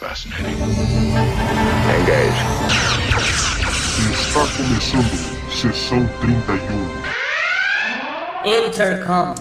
Fascinating. Engage. Está começando sessão 31. Intercom.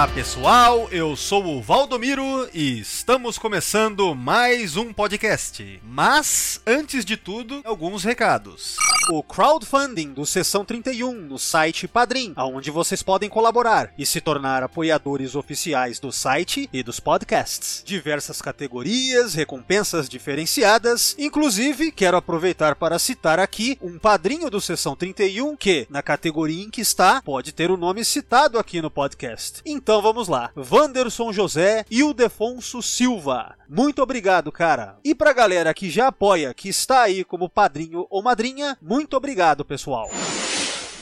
Olá pessoal, eu sou o Valdomiro e estamos começando mais um podcast. Mas, antes de tudo, alguns recados. O crowdfunding do Sessão 31 no site Padrim, onde vocês podem colaborar e se tornar apoiadores oficiais do site e dos podcasts. Diversas categorias, recompensas diferenciadas, inclusive quero aproveitar para citar aqui um padrinho do Sessão 31 que, na categoria em que está, pode ter o nome citado aqui no podcast. Então vamos lá. Wanderson José e o Defonso Silva. Muito obrigado, cara. E pra galera que já apoia, que está aí como padrinho ou madrinha, muito obrigado, pessoal.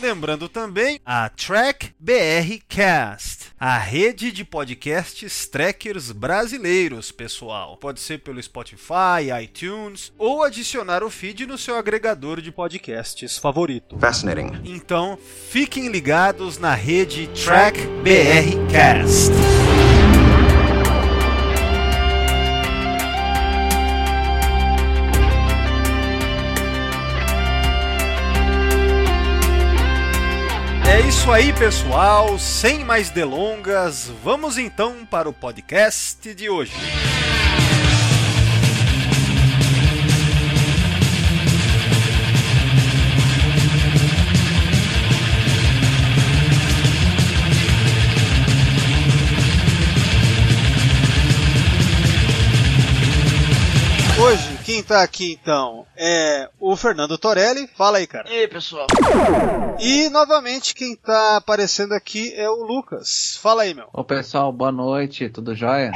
Lembrando também a Track BR Cast, a rede de podcasts trackers brasileiros, pessoal. Pode ser pelo Spotify, iTunes ou adicionar o feed no seu agregador de podcasts favorito. Fascinating. Então, fiquem ligados na rede Track BR Cast. É isso aí, pessoal. Sem mais delongas, vamos então para o podcast de hoje. Quem tá aqui então é o Fernando Torelli. Fala aí, cara. E aí, pessoal? E novamente quem tá aparecendo aqui é o Lucas. Fala aí, meu. Ô pessoal, boa noite, tudo jóia?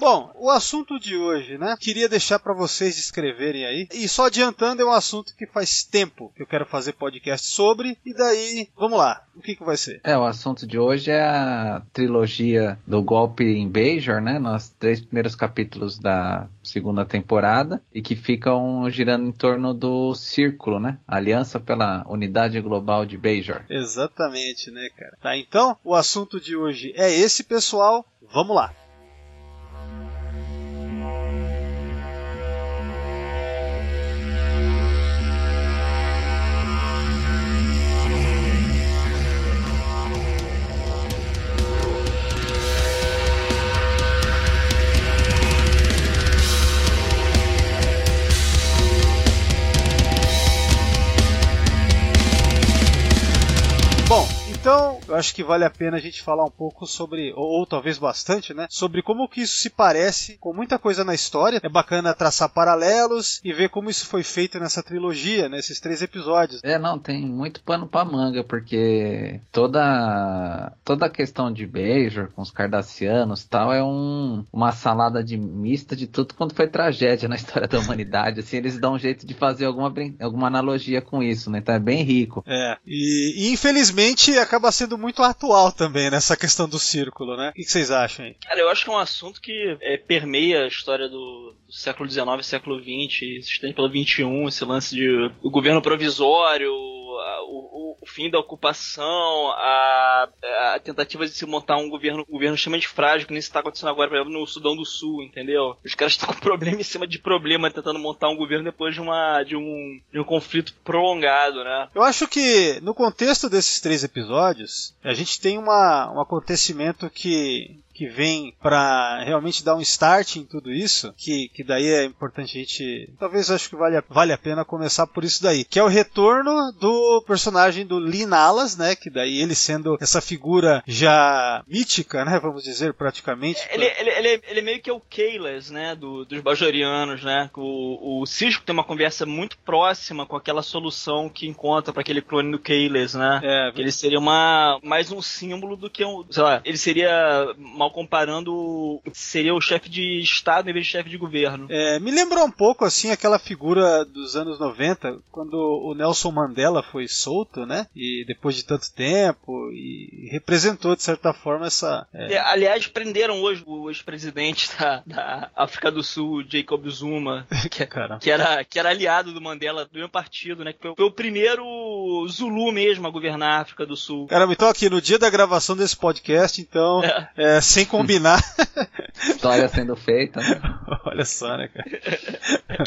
Bom, o assunto de hoje, né? Queria deixar para vocês descreverem aí. E só adiantando, é um assunto que faz tempo que eu quero fazer podcast sobre. E daí, vamos lá. O que que vai ser? É, o assunto de hoje é a trilogia do golpe em Bajor, né? Nos três primeiros capítulos da segunda temporada e que ficam girando em torno do círculo, né? Aliança pela Unidade Global de Bajor. Exatamente, né, cara? Tá, então, o assunto de hoje é esse, pessoal. Vamos lá. Então eu acho que vale a pena a gente falar um pouco sobre, ou, ou talvez bastante, né? Sobre como que isso se parece com muita coisa na história. É bacana traçar paralelos e ver como isso foi feito nessa trilogia, nesses três episódios. É, não, tem muito pano pra manga, porque toda toda a questão de Bajor com os cardassianos tal é um, uma salada de mista de tudo quanto foi tragédia na história da humanidade. Assim, eles dão um jeito de fazer alguma, alguma analogia com isso, né? Então é bem rico. É, e, e infelizmente acaba sendo muito atual também nessa questão do círculo, né? O que vocês acham aí? Cara, eu acho que é um assunto que é, permeia a história do, do século XIX século XX, se estende pelo XXI, esse lance de o governo provisório, a- o, o- o fim da ocupação, a, a tentativa de se montar um governo, um governo extremamente frágil, que nem está acontecendo agora, por exemplo, no Sudão do Sul, entendeu? Os caras estão com problema em cima de problema, tentando montar um governo depois de, uma, de, um, de um conflito prolongado, né? Eu acho que no contexto desses três episódios, a gente tem uma, um acontecimento que que vem pra realmente dar um start em tudo isso, que, que daí é importante a gente. Talvez acho que vale a, vale a pena começar por isso daí. Que é o retorno do personagem do Lee Nalas, né? Que daí ele sendo essa figura já mítica, né? Vamos dizer, praticamente. Ele, ele, ele, ele meio que é o Keyles, né, do, dos Bajorianos, né? O, o Cisco tem uma conversa muito próxima com aquela solução que encontra para aquele clone do Keyles, né? É, Que ele seria uma, mais um símbolo do que um. Sei lá, ele seria mal comparando o que seria o chefe de Estado em vez de chefe de governo. É, me lembrou um pouco assim aquela figura dos anos 90, quando o Nelson Mandela foi solto, né? E depois de tanto tempo, e representou de certa forma essa. É... É, aliás, prenderam hoje o ex-presidente da, da, África do Sul, Jacob Zuma, que, que, era, que era aliado do Mandela do mesmo partido, né? Que foi, foi o primeiro Zulu mesmo a governar a África do Sul. Caramba, então aqui no dia da gravação desse podcast, então, é. É, sem combinar. História sendo feita, né? Olha só, né, cara?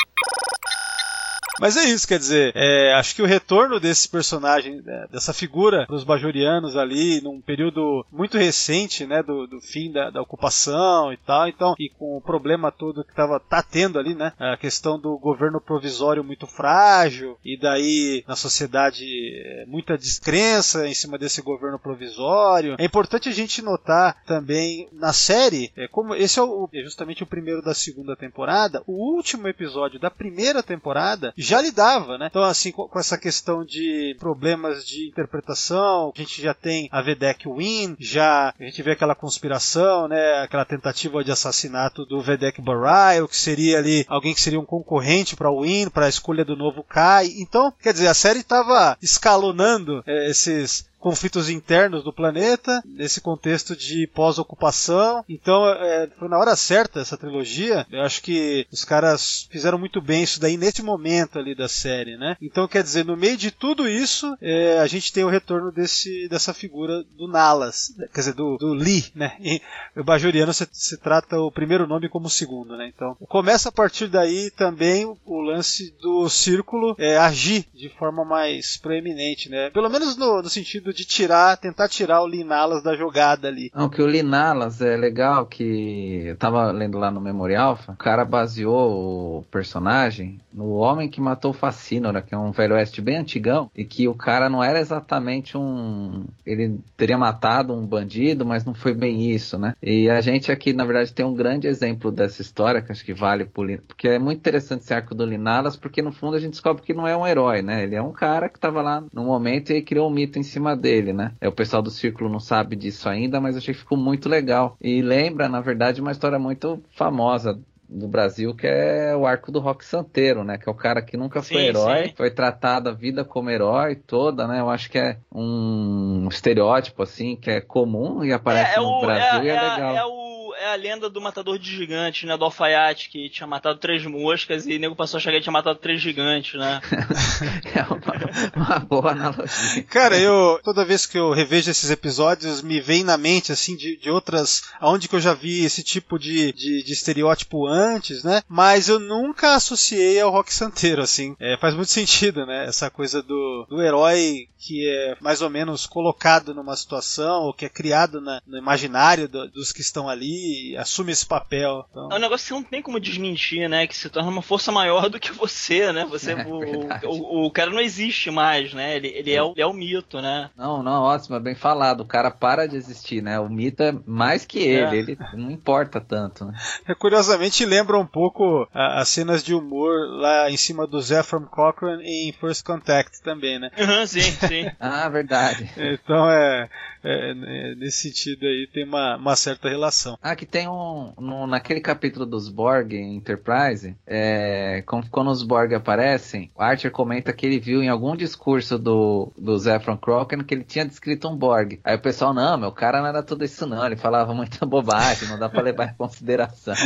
Mas é isso, quer dizer, é, acho que o retorno desse personagem, né, dessa figura dos bajorianos ali, num período muito recente, né, do, do fim da, da, ocupação e tal, então, e com o problema todo que tava, tá tendo ali, né, a questão do governo provisório muito frágil, e daí na sociedade é, muita descrença em cima desse governo provisório. É importante a gente notar também na série, é, como esse é, o, é justamente o primeiro da segunda temporada, o último episódio da primeira temporada já lidava, né? Então, assim, com, com, essa questão de problemas de interpretação, a gente já tem a Vedek Win, já a gente vê aquela conspiração, né? Aquela tentativa de assassinato do Vedek Barai, que seria ali alguém que seria um concorrente para Win, para a escolha do novo Kai. Então, quer dizer, a série estava escalonando é, esses conflitos internos do planeta, nesse contexto de pós-ocupação. Então, é, foi na hora certa essa trilogia. Eu acho que os caras fizeram muito bem isso daí nesse momento ali da série, né? Então, quer dizer, no meio de tudo isso, é, a gente tem o retorno desse, dessa figura do Nalas, quer dizer, do, do Lee, né? E o Bajoriano se, se trata o primeiro nome como o segundo, né? Então, começa a partir daí também o lance do círculo é, agir de forma mais proeminente, né? Pelo menos no, no sentido de tirar, tentar tirar o Linalas da jogada ali. Não, que o Linalas é legal que eu tava lendo lá no Memorial, o cara baseou o personagem no homem que matou o Facínora, que é um velho oeste bem antigão, e que o cara não era exatamente um. Ele teria matado um bandido, mas não foi bem isso, né? E a gente aqui, na verdade, tem um grande exemplo dessa história, que acho que vale por. Porque é muito interessante esse arco do Linalas, porque no fundo a gente descobre que não é um herói, né? Ele é um cara que tava lá no momento e criou um mito em cima dele, né? É, o pessoal do Círculo não sabe disso ainda, mas achei que ficou muito legal. E lembra, na verdade, uma história muito famosa do Brasil, que é o arco do Rock Santeiro, né? Que é o cara que nunca foi sim, herói, sim. foi tratado a vida como herói toda, né? Eu acho que é um estereótipo, assim, que é comum e aparece é, é no o, Brasil é, e é, é legal. É o é a lenda do matador de gigantes, né? Do alfaiate, que tinha matado três moscas e o nego passou a chegar e tinha matado três gigantes, né? é uma, uma, boa analogia. Cara, eu, toda vez que eu revejo esses episódios, me vem na mente, assim, de, de outras, aonde que eu já vi esse tipo de, de, de estereótipo antes, né? Mas eu nunca associei ao rock santeiro, assim. É, faz muito sentido, né? Essa coisa do, do herói que é mais ou menos colocado numa situação, ou que é criado na, no imaginário do, dos que estão ali, assume esse papel. Então... É um negócio que você não tem como desmentir, né? Que se torna uma força maior do que você, né? Você, é, o, o, o, cara não existe mais, né? Ele, ele, é o, ele é o mito, né? Não, não, ótimo, é bem falado. O cara para de existir, né? O mito é mais que ele, é. ele não importa tanto, né? É, curiosamente lembra um pouco as cenas de humor lá em cima do Zephram Cochrane em First Contact também, né? Uhum, sim, sim. ah, verdade. Então é, é, é, nesse sentido aí tem uma, uma certa relação. Ah, que tem um. No, naquele capítulo dos Borg em Enterprise, é, quando os Borg aparecem, o Archer comenta que ele viu em algum discurso do, do Croken que ele tinha descrito um Borg. Aí o pessoal, não, meu cara não era tudo isso não, ele falava muita bobagem, não dá para levar em consideração.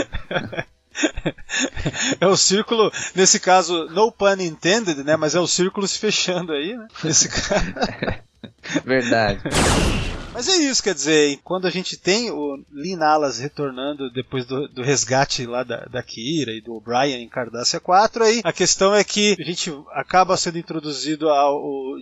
é o círculo, nesse caso, no pun intended, né? Mas é o círculo se fechando aí, né? Nesse caso. Verdade. Mas é isso, quer dizer, quando a gente tem o Lin Alas retornando depois do, do resgate lá da, da Kira e do O'Brien em Cardassia 4, aí a questão é que a gente acaba sendo introduzido ao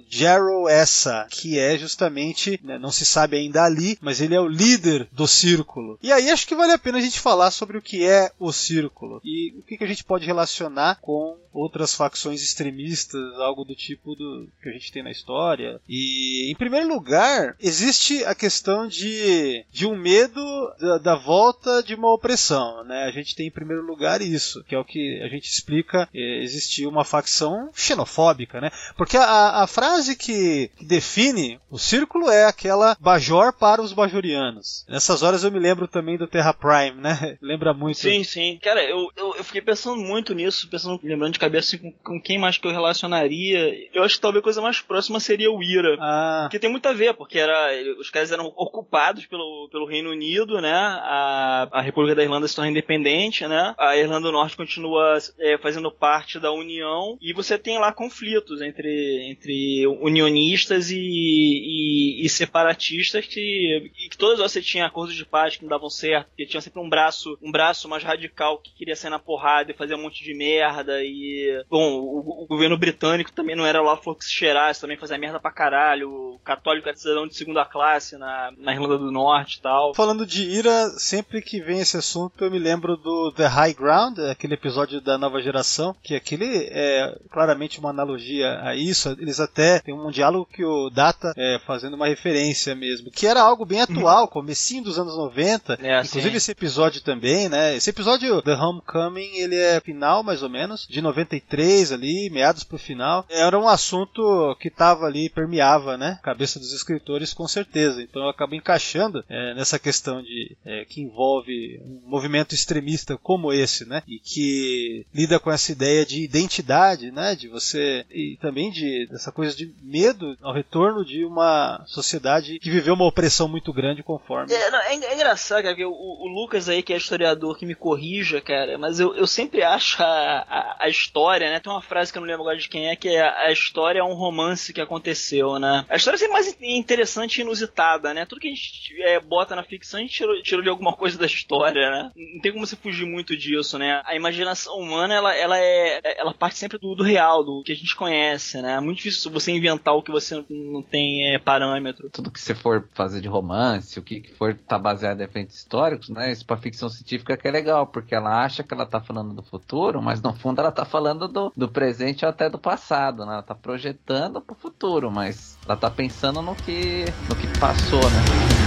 Jarrow Essa, que é justamente, né, não se sabe ainda ali, mas ele é o líder do círculo. E aí acho que vale a pena a gente falar sobre o que é o círculo e o que, que a gente pode relacionar com outras facções extremistas, algo do tipo do que a gente tem na história. E em primeiro lugar, existe a questão de, de um medo da, da volta de uma opressão, né? A gente tem em primeiro lugar isso, que é o que a gente explica, eh, existia uma facção xenofóbica, né? Porque a, a frase que, que define o círculo é aquela Bajor para os bajorianos. Nessas horas eu me lembro também do Terra Prime, né? Lembra muito. Sim, sim. Cara, eu, eu, eu fiquei pensando muito nisso, pensando, lembrando de cabeça assim, com, com quem mais que eu relacionaria. Eu acho que talvez a coisa mais próxima seria o Ira. Ah, Porque tem muito a ver, porque era, os caras eram ocupados pelo, pelo Reino Unido, né? A, a República da Irlanda se torna independente, né? A Irlanda do Norte continua é, fazendo parte da União e você tem lá conflitos entre, entre unionistas e, e, e separatistas que, que todas você tinha acordos de paz que não davam certo, que tinha sempre um braço, um braço mais radical que queria sair na porrada e fazer um monte de merda e bom, o, o governo britânico também não era lá se cheirasse, também fazia merda pra caralho, o católico era cidadão de segunda classe na, na Irlanda do Norte e tal. Falando de ira, sempre que vem esse assunto eu me lembro do The High Ground, aquele episódio da nova geração, que aquele é claramente uma analogia a isso. Eles até tem um diálogo que o Data é fazendo uma referência mesmo, que era algo bem atual, comecinho dos anos 90. É, Inclusive sim. esse episódio também, né? Esse episódio The Homecoming, ele é final mais ou menos, de 93 ali, meados pro final. Era um assunto que tava ali, permeava, né? Cabeça dos escritores com certeza. Então eu acabo encaixando é, nessa questão de é, que envolve um movimento extremista como esse, né? E que lida com essa ideia de identidade, né? De você e também de dessa coisa de medo ao retorno de uma sociedade que viveu uma opressão muito grande conforme. É, não, é, é engraçado, cara, o, o Lucas aí, que é historiador, que me corrija, cara, mas eu, eu sempre acho a, a, a história, né? Tem uma frase que eu não lembro agora de quem é, que é a história é um romance que aconteceu, né? A história é sempre mais interessante e inusitada, né? Tudo que a gente é, bota na ficção, a gente tirou, tirou de alguma coisa da história, né? Não tem como você fugir muito disso, né? A imaginação humana, ela, ela é. Ela parte sempre do, do real, do que a gente conhece, né? É muito difícil você inventar o que você não tem é, parâmetro. Tudo que você for fazer de romance, o que que for tá baseado em eventos históricos, né? Isso pra ficção científica que é legal, porque ela acha que ela tá falando do futuro, mas no fundo ela tá falando do, do presente até do passado, né? Ela tá projetando pro futuro, mas ela tá pensando no que, no que passou, né?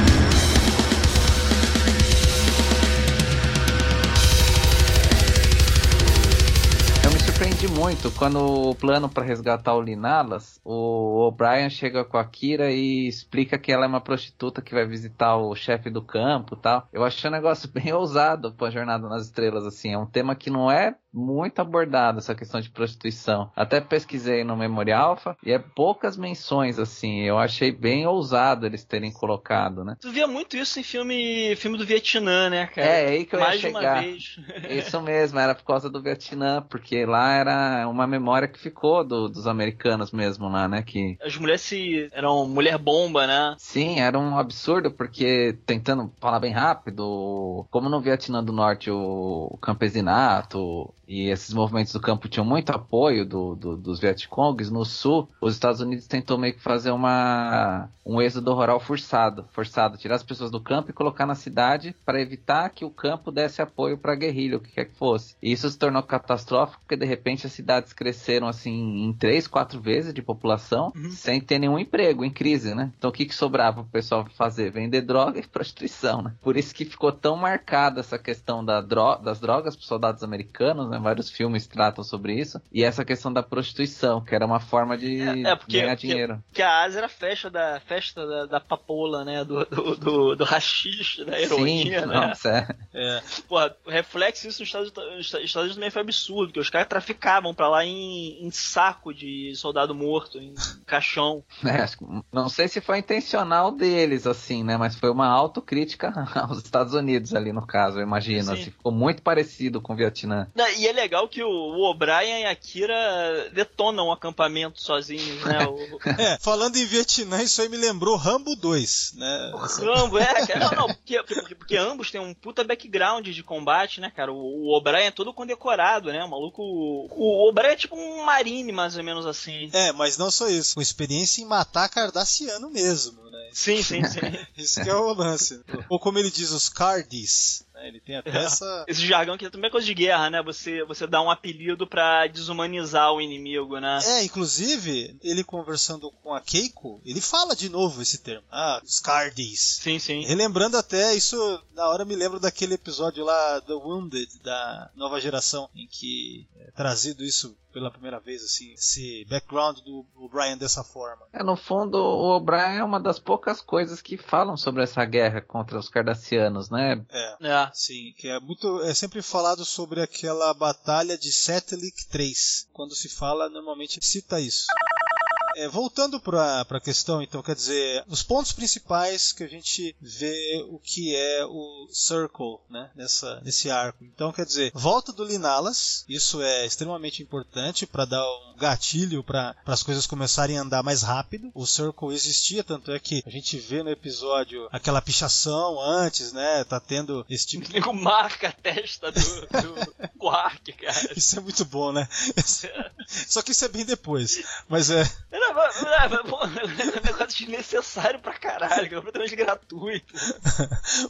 Surpreendi muito quando o plano para resgatar o Linalas, o O'Brien chega com a Kira e explica que ela é uma prostituta que vai visitar o chefe do campo tal. Eu achei um negócio bem ousado pra Jornada nas Estrelas, assim. É um tema que não é muito abordado, essa questão de prostituição. Até pesquisei no Memorial Alpha e é poucas menções, assim. Eu achei bem ousado eles terem colocado, né? Tu via muito isso em filme, filme do Vietnã, né, cara? É, aí que eu ia Mais de uma chegar. vez. Isso mesmo, era por causa do Vietnã, porque lá era uma memória que ficou do- dos americanos mesmo lá, né? Que As mulheres se eram mulher bomba, né? Sim, era um absurdo, porque tentando falar bem rápido, como no Vietnã do Norte o, o campesinato e esses movimentos do campo tinham muito apoio do, do- dos Vietcongs, no sul, os Estados Unidos tentou meio que fazer uma, um êxodo rural forçado, forçado, tirar as pessoas do campo e colocar na cidade para evitar que o campo desse apoio para a guerrilha, o que quer que fosse. E isso se tornou catastrófico, porque de repente as cidades cresceram assim em três, quatro vezes de população, sem ter nenhum emprego, em crise, né? Então o que, que sobrava pro pessoal fazer? Vender droga e prostituição, né? Por isso que ficou tão marcada essa questão da dro das drogas pros soldados americanos, né? Vários filmes tratam sobre isso. E essa questão da prostituição, que era uma forma de É, é, porque- ganhar dinheiro. Porque a Ásia era a festa da, festa da, da papoula, né? Do, do, do, do rachixe, da heroína, Sim, né? nossa, é. Porra, o reflexo disso nos Estados, nos Estados Unidos também foi absurdo, porque os caras traficavam pra lá em, em saco de soldado morto, em caixão. É, que- não sei se foi intencional deles, assim, né? Mas foi uma autocrítica aos Estados Unidos ali no caso, eu imagino. Sim. Assim, ficou muito parecido com o Vietnã. Não, E é legal que o, o O'Brien e a Kira detonam o acampamento sozinhos, né? O, É, falando em Vietnã, isso aí me lembrou Rambo 2, né? o Rambo, é, cara. Não, não, porque, porque, porque ambos têm um puta background de combate, né, cara? O, O'Brien é todo condecorado, né? O maluco. O, o O'Brien é tipo um marine, mais ou menos assim. É, mas não só isso, com experiência em matar cardassiano mesmo, né? Sim, sim, sim. Isso que é o lance. Ou como ele diz, os Cardis. Né? Ele tem até essa. Esse jargão que também é coisa de guerra, né? Você, você dá um apelido pra desumanizar o inimigo, né? É, inclusive, ele conversando com a Keiko, ele fala de novo esse termo. Ah, Scardies. Sim, sim. Relembrando até, isso na hora me lembro daquele episódio lá, The Wounded, da nova geração, em que é trazido isso pela primeira vez, assim, esse background do O'Brien dessa forma. É, no fundo, o O'Brien é uma das poucas coisas que falam sobre essa guerra contra os Cardassianos, né? É. É. Sim, que é muito. É sempre falado sobre aquela batalha de Setlik 3. Quando se fala, normalmente cita isso. É, voltando para a questão, então, quer dizer, os pontos principais que a gente vê o que é o Circle, né, nessa, nesse arco. Então, quer dizer, volta do Linalas, isso é extremamente importante para dar um gatilho para as coisas começarem a andar mais rápido. O Circle existia, tanto é que a gente vê no episódio aquela pichação antes, né, tá tendo esse tipo O nego marca a testa do, do Quark, cara. Isso é muito bom, né? Só que isso é bem depois. Mas é. Não, mas- mas- mas, É um negócio desnecessário pra caralho, completamente gratuito.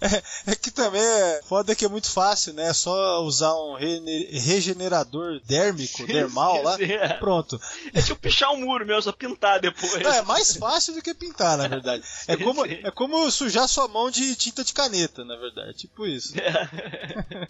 É, é que também é foda que é muito fácil, né? É só usar um regenerador dérmico, dermal lá. É. Pronto. É tipo pichar um muro mesmo, só pintar depois. Não, é mais fácil do que pintar, na verdade. É como, é como sujar sua mão de tinta de caneta, na verdade. Tipo isso.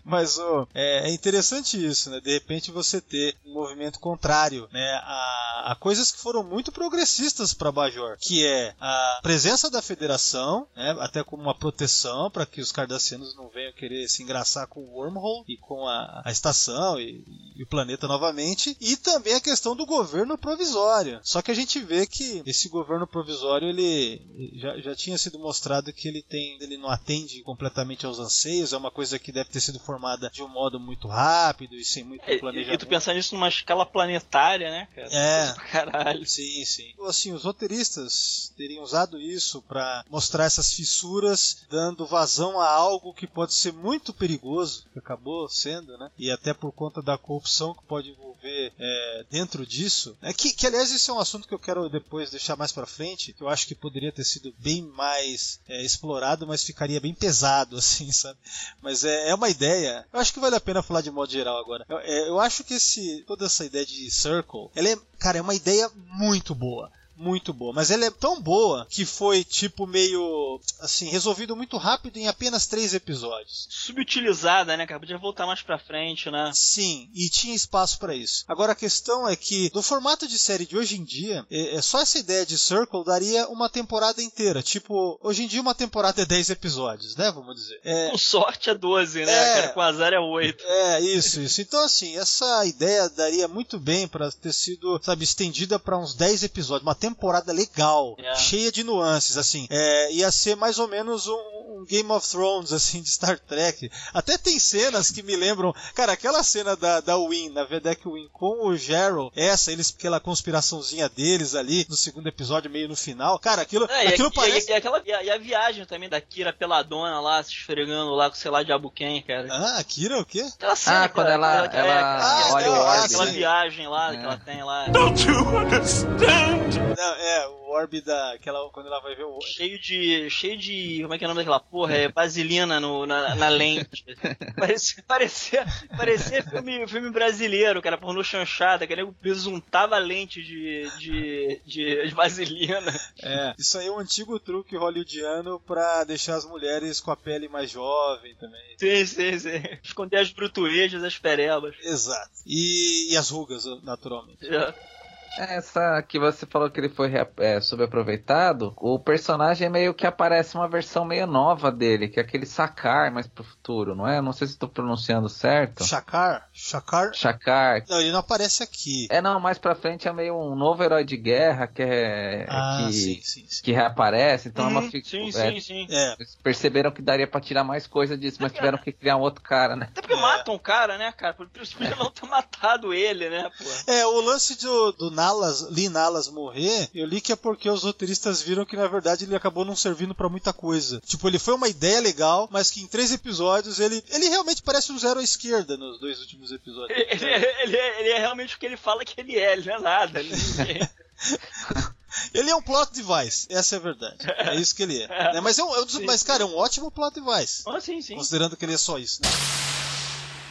Mas ô, é, é interessante isso, né? De repente você ter um movimento contrário, né? A, a coisas que foram muito progressistas para Bajor, que é a presença da Federação, né? Até como uma proteção para que os cardassianos não venham querer se engraçar com o wormhole e com a, a estação e, e o planeta novamente, e também a questão do governo provisório. Só que a gente vê que esse governo provisório ele já, já tinha sido mostrado que ele tem, ele não atende completamente aos anseios, é uma coisa que deve ter sido formada de um modo muito rápido e sem muito É, planejamento. e tu pensar nisso numa escala planetária, né, cara? É. Caralho. Sim, sim. Assim, os roteiristas teriam usado isso para mostrar essas fissuras, dando vazão a algo que pode ser muito perigoso, que acabou sendo, né? E até por conta da corrupção que pode envolver é, dentro disso. É que, que, aliás, esse é um assunto que eu quero depois deixar mais para frente, que eu acho que poderia ter sido bem mais é, explorado, mas ficaria bem pesado, assim, sabe? Mas é, é uma ideia. Eu acho que vale a pena falar de modo geral agora. Eu, é, eu acho que esse, toda essa ideia de Circle, ela é, cara, é uma ideia muito boa muito boa. Mas ela é tão boa que foi, tipo, meio. assim, resolvido muito rápido em apenas três episódios. Subutilizada, né, cara? Podia voltar mais pra frente, né? Sim, e tinha espaço para isso. Agora a questão é que, no formato de série de hoje em dia, é, é só essa ideia de Circle daria uma temporada inteira. Tipo, hoje em dia uma temporada é 10 episódios, né? Vamos dizer. É, Com sorte é 12, né, É. cara? Com azar é 8. É, isso, isso. Então, assim, essa ideia daria muito bem pra ter sido, sabe, estendida pra uns 10 episódios. Uma temporada legal, É. cheia de nuances, assim. É, ia ser mais ou menos um Game of Thrones, assim, de Star Trek. Até tem cenas que me lembram. Cara, aquela cena da, da Win, na Vedek Win, com o Gerald, essa, eles, aquela conspiraçãozinha deles ali, no segundo episódio, meio no final. Cara, aquilo, É, e, aquilo e- parece. e- e aquela, e, a, e a viagem também da Kira peladona lá, se esfregando lá com sei lá diabo quem, cara. Ah, Kira, o quê? Aquela cena, Ah, quando aquela- ela- aquela- ela aquela- olha o aquela- orbe, Aquela né? viagem lá É. que ela tem lá. Não, é, o orbe da. Aquela, quando ela vai ver o. Cheio de. Cheio de. Como é que é o nome daquela porra? É vaselina no, na, na lente. parecia, parecia, parecia filme, filme brasileiro, cara, pornô chanchada, que nego besuntava a lente de, de, de, de vaselina. É, isso aí é um antigo truque hollywoodiano pra deixar as mulheres com a pele mais jovem também. Sim, sim, sim. Esconder as brutuejas, as perebas. Exato. E, e as rugas, naturalmente. É. Essa que você falou que ele foi é, subaproveitado, o personagem meio que aparece uma versão meio nova dele, que é aquele Sakar mais pro futuro, não é? Não sei se estou pronunciando certo. Shakar? Shakar? Shakar. Não, ele não aparece aqui. É, não, mais pra frente é meio um novo herói de guerra que é. ah, que, sim, sim, sim. que reaparece, então é uma Uhum, fi- sim, é, sim, sim. É, Eles perceberam que daria pra tirar mais coisa disso, mas tiveram que criar um outro cara, né? Até porque matam o cara, né, cara? Por isso podia não ter matado ele, né, pô. é, o lance do, do Nalas, Lee Nalas morrer, eu li que é porque os roteiristas viram que na verdade ele acabou não servindo pra muita coisa. Tipo, ele foi uma ideia legal, mas que em três episódios ele, ele realmente parece um zero à esquerda nos dois últimos episódios. Ele, ele, ele é, ele é realmente o que ele fala que ele é, ele não é nada. Ele, é um plot device, essa é a verdade. É isso que ele é. Né? Mas, é um, é um dos- mas, cara, é um ótimo plot device. Ah, sim, sim. Considerando que ele é só isso. Né?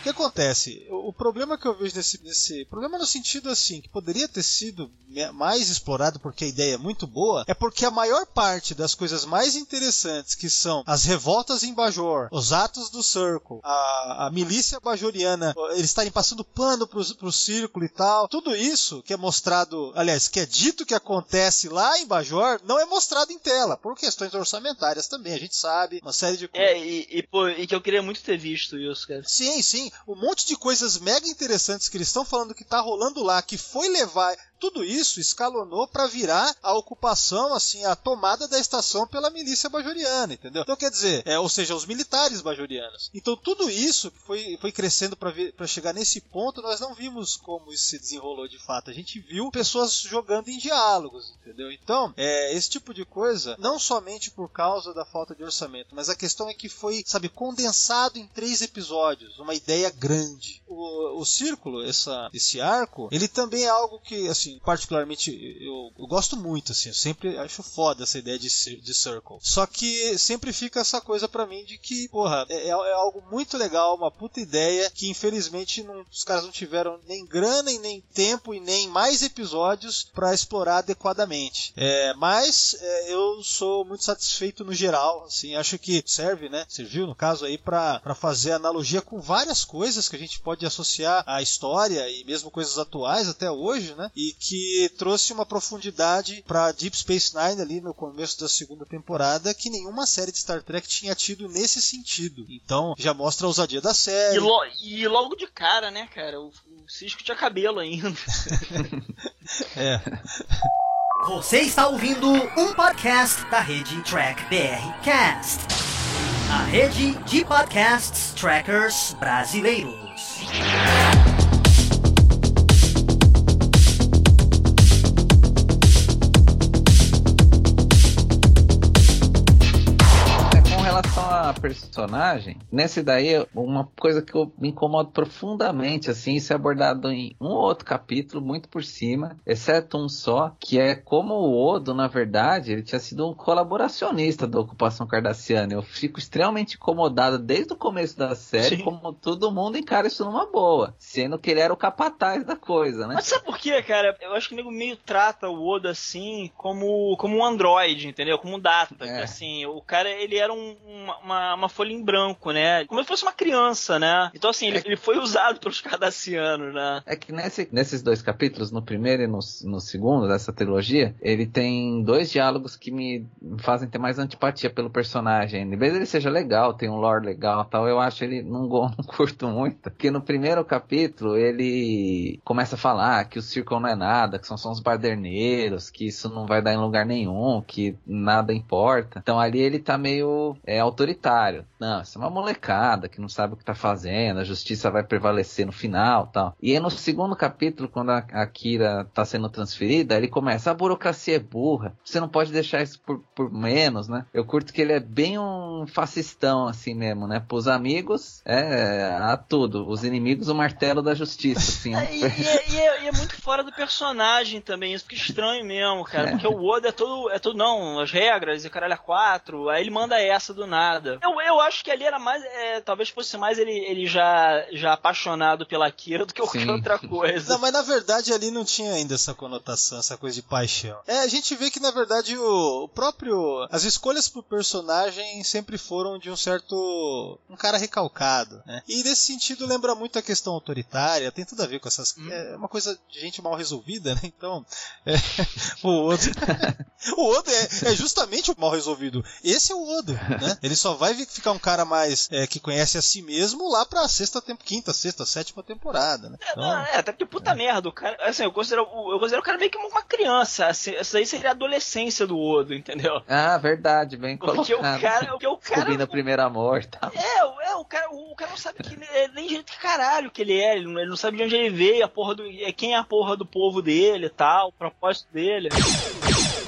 O que acontece? O problema que eu vejo nesse, nesse. Problema no sentido assim, que poderia ter sido mais explorado porque a ideia é muito boa, é porque a maior parte das coisas mais interessantes, que são as revoltas em Bajor, os atos do Circle, a, a milícia bajoriana, eles estarem passando pano pro, pro círculo e tal, tudo isso que é mostrado, aliás, que é dito que acontece lá em Bajor, não é mostrado em tela, por questões orçamentárias também, a gente sabe, uma série de coisas. É, e, e, pô, e que eu queria muito ter visto isso, cara. Sim, sim. Um monte de coisas mega interessantes que eles estão falando que tá rolando lá, que foi levar. Tudo isso escalonou para virar a ocupação, assim, a tomada da estação pela milícia bajoriana, entendeu? Então quer dizer, é, ou seja, os militares bajorianos. Então tudo isso foi, foi crescendo para chegar nesse ponto, nós não vimos como isso se desenrolou de fato. A gente viu pessoas jogando em diálogos, entendeu? Então, é, esse tipo de coisa, não somente por causa da falta de orçamento, mas a questão é que foi, sabe, condensado em três episódios, uma ideia grande. O, o círculo, essa, esse arco, ele também é algo que, assim, particularmente eu, eu gosto muito, assim, eu sempre acho foda essa ideia de, de circle. Só que sempre fica essa coisa pra mim de que, porra, é, é algo muito legal, uma puta ideia que infelizmente não- os caras não tiveram nem grana e nem tempo e nem mais episódios pra explorar adequadamente. É, mas é, eu sou muito satisfeito no geral, assim, acho que serve, né? Serviu no caso aí pra fazer analogia com várias coisas que a gente pode associar à história e mesmo coisas atuais até hoje, né? E que trouxe uma profundidade pra Deep Space Nine ali no começo da segunda temporada que nenhuma série de Star Trek tinha tido nesse sentido. Então já mostra a ousadia da série. E, lo- e logo de cara, né, cara? O, o Cisco tinha cabelo ainda. É. Você está ouvindo um podcast da rede Track BR Cast, a rede de podcasts trackers brasileiros. Personagem, nesse daí, uma coisa que eu me incomodo profundamente, assim, isso é abordado em um ou outro capítulo, muito por cima, exceto um só, que é como o Odo, na verdade, ele tinha sido um colaboracionista da ocupação cardassiana. Eu fico extremamente incomodado desde o começo da série, Sim. como todo mundo encara isso numa boa, sendo que ele era o capataz da coisa, né? Mas sabe por quê, cara? Eu acho que o nego meio trata o Oda assim como, como um androide, entendeu? Como um data. É. Assim, o cara, ele era um- uma, uma, uma folha em branco, né? Como se fosse uma criança, né? Então, assim, ele, ele foi usado pelos cardassianos, né? É que nesse- nesses dois capítulos, no primeiro e no, no segundo dessa trilogia, ele tem dois diálogos que me fazem ter mais antipatia pelo personagem. Em vez ele seja legal, tem um lore legal tal, eu acho ele não, não curto muito. Porque no primeiro capítulo ele começa a falar que o Circle não é nada, que são só uns baderneiros, que isso não vai dar em lugar nenhum, que nada importa. Então ali ele tá meio é, autoritário necessário. Não, isso é uma molecada que não sabe o que tá fazendo, a justiça vai prevalecer no final tal. E aí no segundo capítulo, quando a, a Kira tá sendo transferida, ele começa, a burocracia é burra, você não pode deixar isso por, por menos, né? Eu curto que ele é bem um fascistão assim mesmo, né? Pros amigos, é, a tudo. Os inimigos, o martelo da justiça, assim. É, e, e é, e é- e é muito fora do personagem também, isso fica estranho mesmo, cara. É. Porque o Oda é todo, é todo, não, as regras e o caralho é quatro, aí ele manda essa do nada. Eu, eu acho que ali era mais, é, talvez fosse mais ele, ele já, já apaixonado pela Kira do que qualquer Sim. outra coisa. Não, mas na verdade ali não tinha ainda essa conotação, essa coisa de paixão. É, a gente vê que na verdade o, o próprio. As escolhas pro personagem sempre foram de um certo. um cara recalcado, né? E nesse sentido lembra muito a questão autoritária, tem tudo a ver com essas. É uma coisa de gente mal resolvida, né? Então. é, o Odo. o Odo é, é justamente o mal resolvido. Esse é o Odo, né? Ele só vai ficar um cara mais. é, que conhece a si mesmo lá pra sexta, tempo, quinta, sexta, sétima temporada, né? Então, Não, é, até porque puta merda, o cara. Assim, eu considero, o- eu considero o cara meio que uma criança. Assim, essa aí seria a adolescência do Odo, entendeu? Ah, verdade, bem Porque o colocado. cara. Porque o cara. Subindo o primeiro amor e tal. É, o- é, o cara, o cara não sabe que ele é, nem jeito que caralho que ele é, ele não, ele não sabe de onde ele veio, a porra do, é, quem é a porra do povo dele e tal, o propósito dele.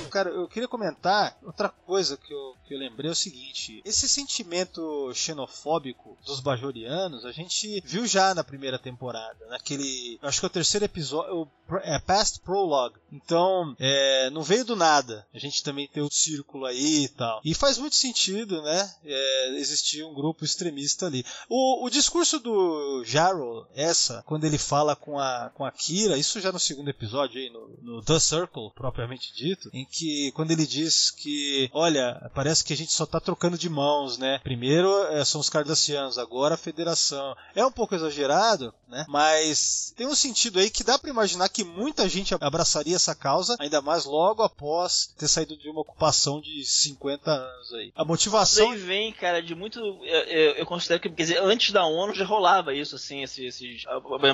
Cara, eu queria comentar outra coisa que eu, que eu lembrei é o seguinte: esse sentimento xenofóbico dos bajorianos a gente viu já na primeira temporada, naquele. Acho que é o terceiro episódio, é, Past Prologue. Então, é, não veio do nada. A gente também tem o círculo aí e tal. E faz muito sentido, né? É, existir um grupo extremista ali. O, o discurso do Jarrow, essa, quando ele fala com a, com a Kira, isso já no segundo episódio aí, no, no The Circle, propriamente dito, em que quando ele diz que, olha, parece que a gente só tá trocando de mãos, né? Primeiro é, são os Cardassianos, agora a Federação. É um pouco exagerado, né? Mas tem um sentido aí que dá para imaginar que muita gente abraçaria essa causa, ainda mais logo após ter saído de uma ocupação de 50 anos aí. A motivação. Isso vem, cara, de muito. Eu, eu, eu considero que, quer dizer, antes da ONU já rolava isso, assim, esses. Esse,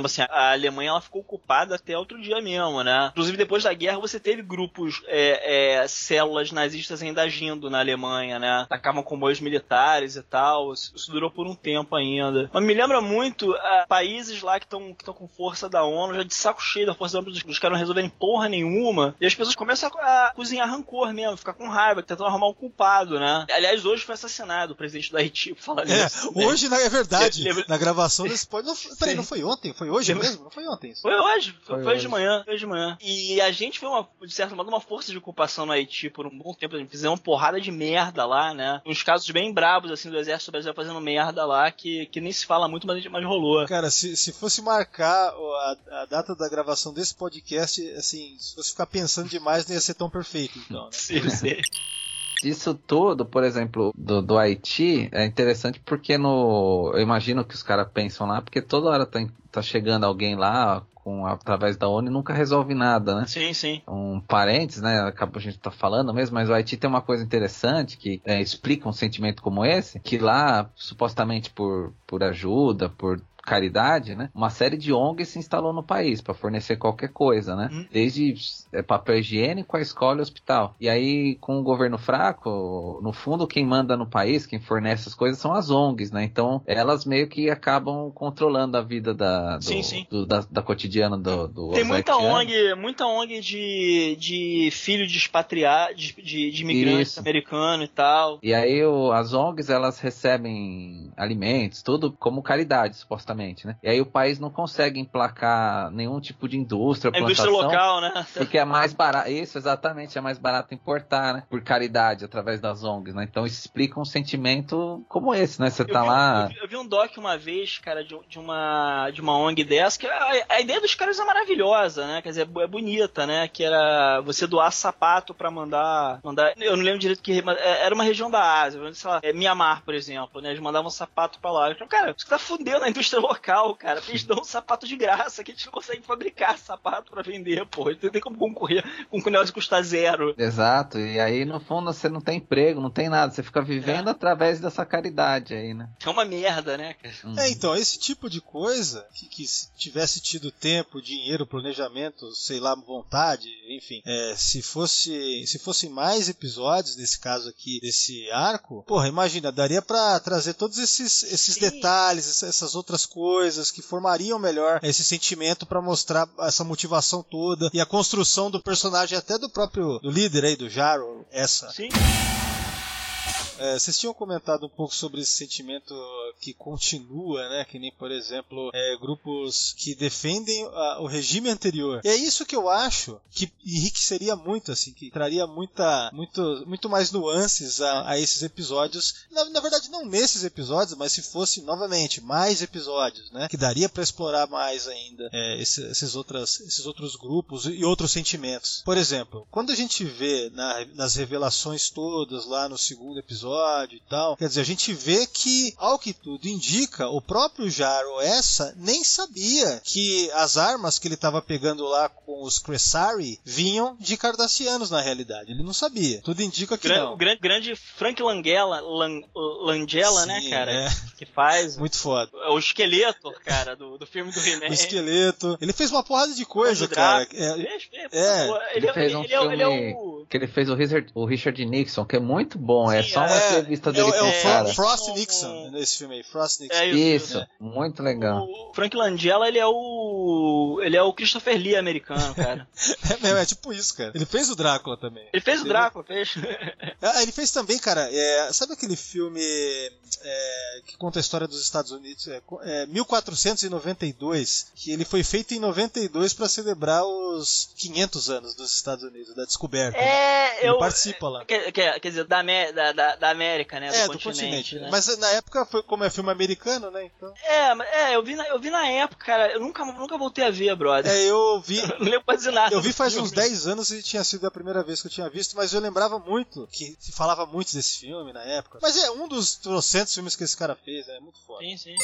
assim, a Alemanha ela ficou ocupada até outro dia mesmo, né? Inclusive, depois da guerra, você teve grupos, é, é, células nazistas ainda agindo na Alemanha, né? Atacavam comboios militares e tal. Isso, isso durou por um tempo ainda. Mas me lembra muito uh, países lá que estão que com força da ONU, já de saco cheio da força da ONU, os caras não resolverem porra nenhuma, e as pessoas começam a, a cozinhar rancor mesmo, ficar com raiva, tentando arrumar um culpado, né? Aliás, hoje foi assassinado o presidente da Haiti, por falar é, nisso. Né? Hoje, é verdade, Lembra... na gravação desse pode. Não, peraí, não foi ontem? Foi hoje Lembra... mesmo? Não foi ontem. Isso. Foi hoje, foi, foi hoje de manhã, foi hoje de manhã. E a gente foi, uma, de certo modo, uma força de ocupação no Haiti por um bom tempo. Fizemos uma porrada de merda lá, né? Uns casos bem brabos, assim, do exército brasileiro fazendo merda lá, que, que nem se fala muito, mas, mas rolou. Cara, se, se fosse marcar a, a data da gravação desse podcast, assim, se você ficar pensando demais, não ia ser tão perfeito, então, né? sim, sim. Isso tudo, por exemplo, do, do Haiti, é interessante porque no. Eu imagino que os caras pensam lá, porque toda hora tá, tá chegando alguém lá com, através da ONU nunca resolve nada, né? Sim, sim. Um parênteses, né? Acabou a gente tá falando mesmo, mas o Haiti tem uma coisa interessante que é, explica um sentimento como esse, que lá, supostamente por, por ajuda, por caridade, né? Uma série de ONGs se instalou no país para fornecer qualquer coisa, né? Hum. Desde é, papel higiênico a escola e hospital. E aí, com o governo fraco, no fundo, quem manda no país, quem fornece as coisas são as ONGs, né? Então, elas meio que acabam controlando a vida da, do, sim, sim. do da, da, cotidiana do, do Tem muita ONG, muita ONG de, de filho de expatriar, de, de, de imigrantes americanos e tal. E aí, o, as ONGs, elas recebem alimentos, tudo como caridade, supostamente né? E aí o país não consegue emplacar nenhum tipo de indústria, a indústria local, né? Porque é mais barato, isso exatamente, é mais barato importar, né? Por caridade, através das ONGs, né? Então isso explica um sentimento como esse, né? Você tá vi, lá... Eu vi, eu vi, um doc uma vez, cara, de, de, uma, de uma ONG dessa, que a, a, ideia dos caras é maravilhosa, né? Quer dizer, é bonita, né? Que era você doar sapato para mandar, mandar... Eu não lembro direito que... É, era uma região da Ásia, sei lá, é Mianmar, por exemplo, né? Eles mandavam sapato para lá. Eu falei, cara, você tá fudendo a indústria local, cara. Eles dão um sapato de graça que a gente não consegue fabricar sapato para vender, pô. Não tem como concorrer com um negócio que custa zero. Exato, e aí no fundo você não tem emprego, não tem nada. Você fica vivendo é. através dessa caridade aí, né? É uma merda, né, cara? Uhum. É, então, esse tipo de coisa que, que se tivesse tido tempo, dinheiro, planejamento, sei lá, vontade, enfim, é, se fosse se fossem mais episódios nesse caso aqui, desse arco, porra, imagina, daria para trazer todos esses, esses detalhes, essas outras coisas que formariam melhor esse sentimento para mostrar essa motivação toda e a construção do personagem até do próprio do líder aí do Jaro, essa. Sim. É, vocês tinham comentado um pouco sobre esse sentimento que continua, né? Que nem, por exemplo, é, grupos que defendem a, o regime anterior. E é isso que eu acho que enriqueceria muito, assim, que traria muita, muito, muito mais nuances a, a esses episódios. Na, na, verdade, não nesses episódios, mas se fosse novamente mais episódios, né? Que daria para explorar mais ainda é, esses, esses, outras, esses outros grupos e outros sentimentos. Por exemplo, quando a gente vê na, nas revelações todas lá no segundo episódio episódio e tal. Quer dizer, a gente vê que, ao que tudo indica, o próprio Jaro essa nem sabia que as armas que ele estava pegando lá com os Cressari vinham de Cardassianos na realidade. Ele não sabia. Tudo indica que Gran, não. O grande, grande Frank Langella, Lang, Langella Sim, né, cara? É. Que faz. Muito foda. É o esqueleto, cara, do, do filme do He-Man. O esqueleto. Ele fez uma porrada de coisa, cara. É, é. Ele, ele, fez um ele, filme ele é o... que ele fez o Richard, o Richard Nixon, que é muito bom. Sim, é só uma é, entrevista dele é, com é o cara. Frost Nixon nesse filme aí. Frost Nixon. É isso, isso muito legal. O Frank Langella, ele é o. Ele é o Christopher Lee americano, cara. É, mesmo, é tipo isso, cara. Ele fez o Drácula também. Ele fez o Drácula, fez. Ah, ele fez também, cara. é, sabe aquele filme é, que conta a história dos Estados Unidos? É, co- é, 1492, que ele foi feito em 92 para celebrar os 500 anos dos Estados Unidos, da descoberta. É, Ele eu. participa lá. Quer, quer, quer dizer, da, da, da, da América, né? É, do, do continente. continente. né? Mas na época, foi, como é filme americano, né? Então. É, mas- é, eu vi, na, eu vi na época, cara. Eu nunca, nunca voltei a ver, brother. É, eu vi. Não lembro quase nada. Eu vi do faz filme. uns 10 anos e tinha sido a primeira vez que eu tinha visto, mas eu lembrava muito que se falava muito desse filme na época. Mas é um dos trocentos filmes que esse cara fez, é muito foda. Sim, sim.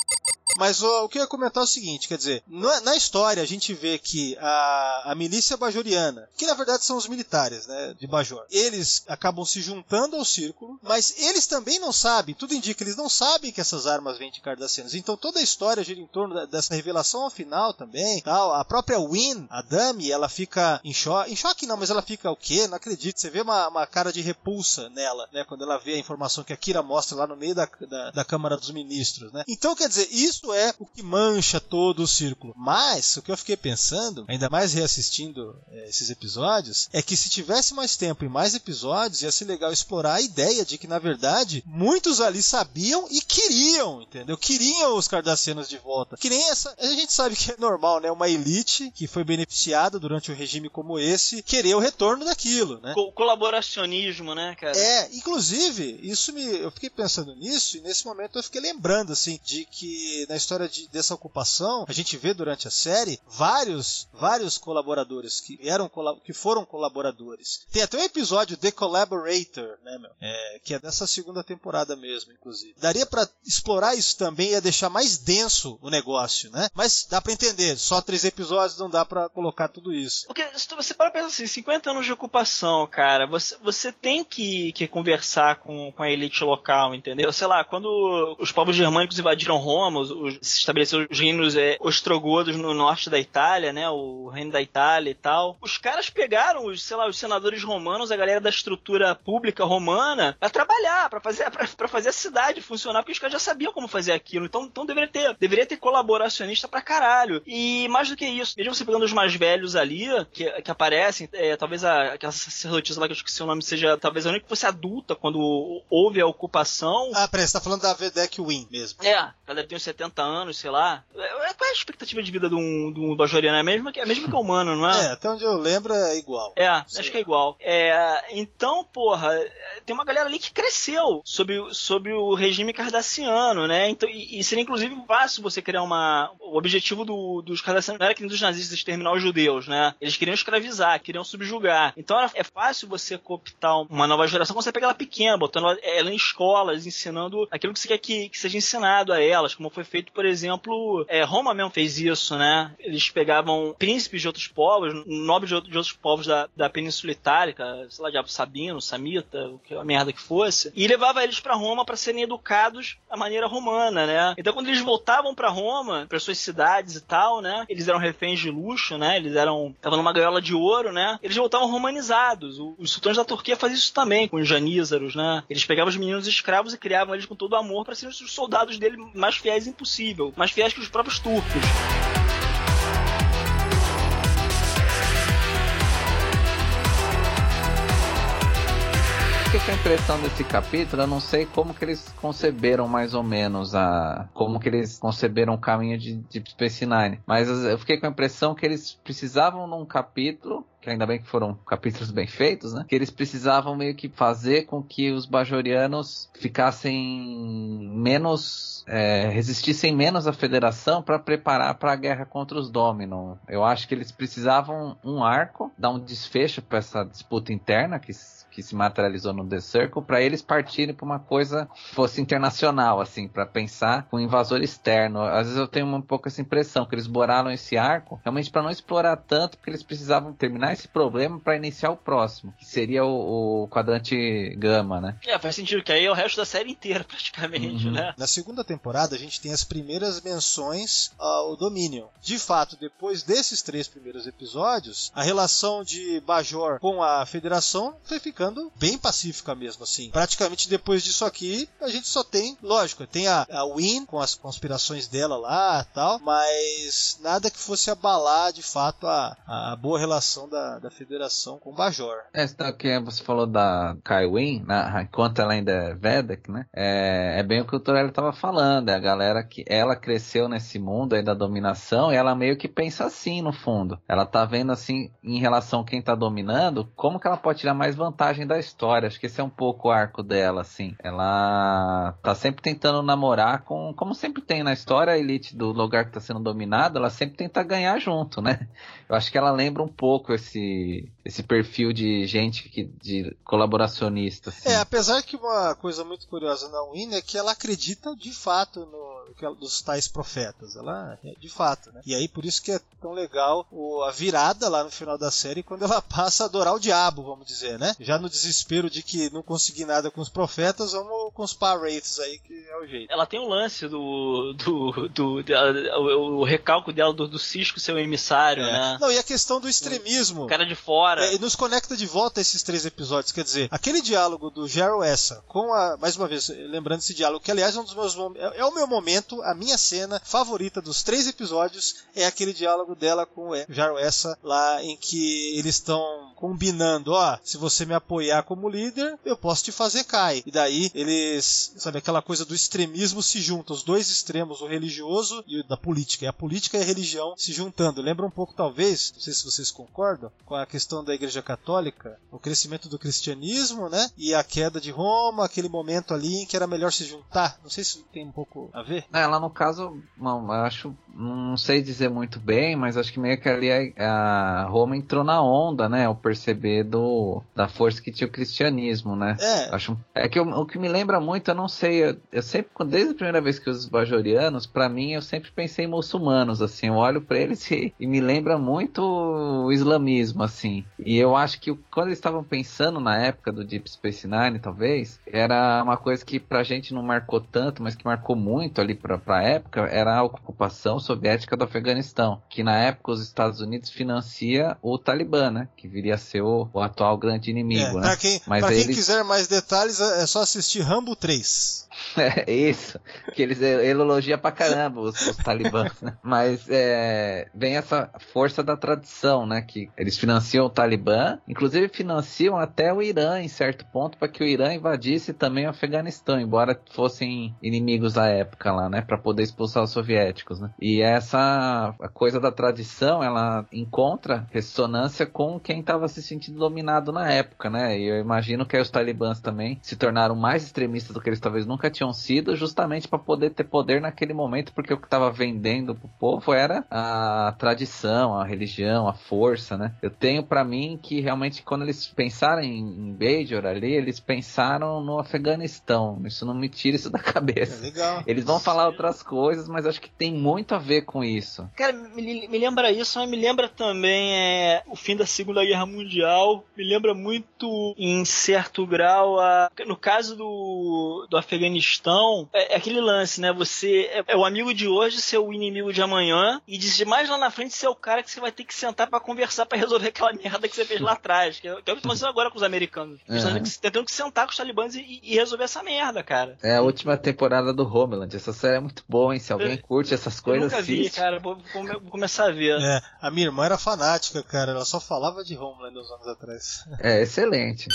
Mas ó, o que eu ia comentar é o seguinte, quer dizer, na, na história a gente vê que a, a milícia bajoriana, que na verdade são os militares, né, de Bajor, eles acabam se juntando ao círculo, mas eles também não sabem, tudo indica, eles não sabem que essas armas vêm de Cardassianos. Então toda a história gira em torno da- dessa revelação ao final também, tal. A própria Win, a Dami, ela fica em choque, em choque não, mas ela fica o quê? Não acredito. Você vê uma, uma cara de repulsa nela, né, quando ela vê a informação que a Kira mostra lá no meio da, da, da Câmara dos Ministros, né. Então quer dizer, isso é o que mancha todo o círculo. Mas o que eu fiquei pensando, ainda mais reassistindo eh, esses episódios, é que se tivesse mais tempo e mais episódios, ia ser legal explorar a ideia de que, na verdade, muitos ali sabiam e queriam, entendeu? Queriam os Cardassianos de volta. Que nem essa. A gente sabe que é normal, né? Uma elite que foi beneficiada durante um regime como esse querer o retorno daquilo, né? Co- colaboracionismo, né, cara? É, inclusive, isso me. Eu fiquei pensando nisso e nesse momento eu fiquei lembrando, assim, de que na história de- dessa ocupação, a gente vê durante a série vários, vários colaboradores que eram que foram colaboradores. Tem até um episódio The Collaborator, né, meu? É, que é dessa segunda temporada mesmo, inclusive. Daria pra explorar isso também e deixar mais denso o negócio, né? Mas dá pra entender, só três episódios não dá pra colocar tudo isso. Porque se você para pensar assim, 50 anos de ocupação, cara, você, você tem que, que conversar com, com a elite local, entendeu? Sei lá, quando os povos germânicos invadiram Roma, os, os- se estabeleceu os reinos é, ostrogodos no norte da Itália, né? O reino da Itália e tal. Os caras pegaram, os, sei lá, os senadores romanos, a galera da estrutura pública romana, pra trabalhar, pra fazer, pra, pra fazer a cidade funcionar, porque os caras já sabiam como fazer aquilo. Então, então deveria ter, deveria ter colaboracionista pra caralho. E mais do que isso, mesmo você pegando os mais velhos ali, que, que aparecem, é, talvez a, aquela sacerdotisa lá que eu esqueci o nome seja talvez a única que fosse adulta quando houve a ocupação. Ah, peraí, você tá falando da Vedek Win mesmo. É, ela deve ter uns 70 anos, sei lá. É, Qual é a expectativa de vida de um, de um bajoriano? É a mesma que, é a mesma que o humano, não É, até onde eu lembro é igual. é, Sim. acho que é igual. É, então, porra, tem uma galera ali que cresceu sob, sob o regime cardassiano, né? Então, e, e seria inclusive fácil você criar uma. O objetivo do- dos cardassianos era que dos nazistas exterminar os judeus, né? Eles queriam escravizar, queriam subjugar. Então era- é fácil você cooptar uma nova geração quando você pega ela pequena, botando ela- em escolas, ensinando aquilo que você quer que, que seja ensinado a elas, como foi feito, por exemplo, é, Roma mesmo fez isso, né? Eles pegavam príncipes de outros povos, nobres de outros povos da, da Península Itálica, sei lá, diabo Sabino, Samita, o que a merda que fosse, e levava eles pra Roma para serem educados da maneira romana, né? Então quando eles voltavam pra Roma, para suas cidades e tal, né? Eles eram reféns de luxo, né? Eles eram estavam numa gaiola de ouro, né? Eles voltavam romanizados. O- Os sultões da Turquia faziam isso também com os janízaros, né? Eles pegavam os meninos escravos e criavam eles com todo amor para serem os soldados dele mais fiéis impossível, mais fiéis que os próprios turcos. Fiquei com a impressão desse capítulo, eu não sei como que eles conceberam mais ou menos a. como que eles conceberam o caminho de Deep Space Nine. Mas eu fiquei com a impressão que eles precisavam num capítulo. Que ainda bem que foram capítulos bem feitos, né? Que eles precisavam meio que fazer com que os bajorianos ficassem menos. é, resistissem menos à federação para preparar para a guerra contra os Dominon. Eu acho que eles precisavam um arco, dar um desfecho para essa disputa interna que que se materializou no The Circle para eles partirem para uma coisa que fosse internacional, assim, para pensar com um invasor externo. Às vezes eu tenho um pouco essa impressão que eles boraram esse arco realmente para não explorar tanto, porque eles precisavam terminar esse problema para iniciar o próximo, que seria o, o quadrante gama, né? É, faz sentido, que aí é o resto da série inteira, praticamente, Uhum. né? Na segunda temporada, a gente tem as primeiras menções ao Dominion. De fato, depois desses três primeiros episódios, a relação de Bajor com a Federação foi ficando bem pacífica mesmo, assim. Praticamente depois disso aqui, a gente só tem, lógico, tem a, a Win com as conspirações dela lá tal, mas nada que fosse abalar de fato a, a boa relação da, da Federação com Bajor. É, então, que você falou da Kaiwin, né, enquanto ela ainda é Vedek, né? É, é bem o que o Torelli estava falando. É a galera que ela cresceu nesse mundo aí da dominação e ela meio que pensa assim no fundo. Ela tá vendo assim, em relação a quem tá dominando, como que ela pode tirar mais vantagem da história. Acho que esse é um pouco o arco dela, assim. Ela tá sempre tentando namorar com, como sempre tem na história, a elite do lugar que tá sendo dominado, ela sempre tenta ganhar junto, né? Eu acho que ela lembra um pouco esse, esse perfil de gente que, de colaboracionista. Assim. É, apesar que uma coisa muito curiosa na Win é que ela acredita de fato no ela- dos tais profetas. Ela é de fato, né? E aí por isso que é tão legal o- a virada lá no final da série quando ela passa a adorar o diabo, vamos dizer, né? Já no desespero de que não consegui nada com os profetas, vamos com os Wraiths aí que é o jeito. Ela tem um lance do. do. do, dela- o, o recalco dela do, do Cisco ser o emissário, É. né? Não, e a questão do extremismo. O cara de fora. É, e nos conecta de volta a esses três episódios. Quer dizer, aquele diálogo do Gerald Essa com a. Mais uma vez, lembrando esse diálogo, que aliás é um dos meus é, é o meu momento, a minha cena favorita dos três episódios é aquele diálogo dela com o Gerald Essa, lá em que eles estão combinando: ó, se você me apoiar como líder, eu posso te fazer cair. E daí eles, sabe, aquela coisa do extremismo se juntam, os dois extremos, o religioso e o da política. E a política e a religião se juntando. Lembra um pouco, talvez, não sei se vocês concordam, com a questão da Igreja Católica, o crescimento do cristianismo, né? E a queda de Roma, aquele momento ali em que era melhor se juntar. Não sei se tem um pouco a ver. Ela, no caso, não, eu acho, não sei dizer muito bem, mas acho que meio que ali a, a Roma entrou na onda, né? Ao perceber do, da força que tinha o cristianismo, né? É, Acho, é que eu- o que me lembra muito, eu não sei, eu, eu sempre, desde a primeira vez que os bajorianos, pra mim eu sempre pensei em muçulmanos, assim, eu olho pra eles e, e me lembra muito o islamismo, assim. E eu acho que quando eles estavam pensando na época do Deep Space Nine, talvez, era uma coisa que pra gente não marcou tanto, mas que marcou muito ali pra, pra época, era a ocupação soviética do Afeganistão, que na época os Estados Unidos financia o Talibã, né? Que viria a ser o, o atual grande é. inimigo, né? Pra quem, Mas pra quem eles- quiser mais detalhes, é é só assistir Rambo 3. É isso, que eles ele elogia pra caramba os, os talibãs, né? Mas é, vem essa força da tradição, né? Que eles financiam o Talibã, inclusive financiam até o Irã em certo ponto para que o Irã invadisse também o Afeganistão, embora fossem inimigos da época lá, né? Para poder expulsar os soviéticos, né? E essa coisa da tradição, ela encontra ressonância com quem estava se sentindo dominado na época, né? E eu imagino que os talibãs também se tornaram mais extremistas do que eles talvez nunca tinham sido, justamente para poder ter poder naquele momento, porque o que estava vendendo pro povo era a tradição, a religião, a força, né? Eu tenho para mim que realmente quando eles pensaram em, Bajor ali, eles pensaram no Afeganistão. Isso não me tira isso da É cabeça. legal. Eles vão falar outras coisas, mas acho que tem muito a ver com isso. Cara, me, me lembra isso, mas me lembra também é, o fim da Segunda Guerra Mundial. Me lembra muito, em certo grau, a, no caso do, do Afeganistão, é, é aquele lance, né? Você é, é o amigo de hoje ser o inimigo de amanhã e de mais lá na frente ser o cara que você vai ter que sentar pra conversar pra resolver aquela merda que você fez lá atrás. Que é, que é o que tá acontecendo agora com os americanos. Eles Uhum. tendo que- tentando que sentar com os talibãs e, e resolver essa merda, cara. É a última temporada do Homeland. Essa série é muito boa, hein? Se alguém curte essas Eu coisas, nunca vi, assiste. cara. Vou, vou- vou começar a ver. É, a minha irmã era fanática, cara. Ela só falava de Homeland uns anos atrás. É excelente.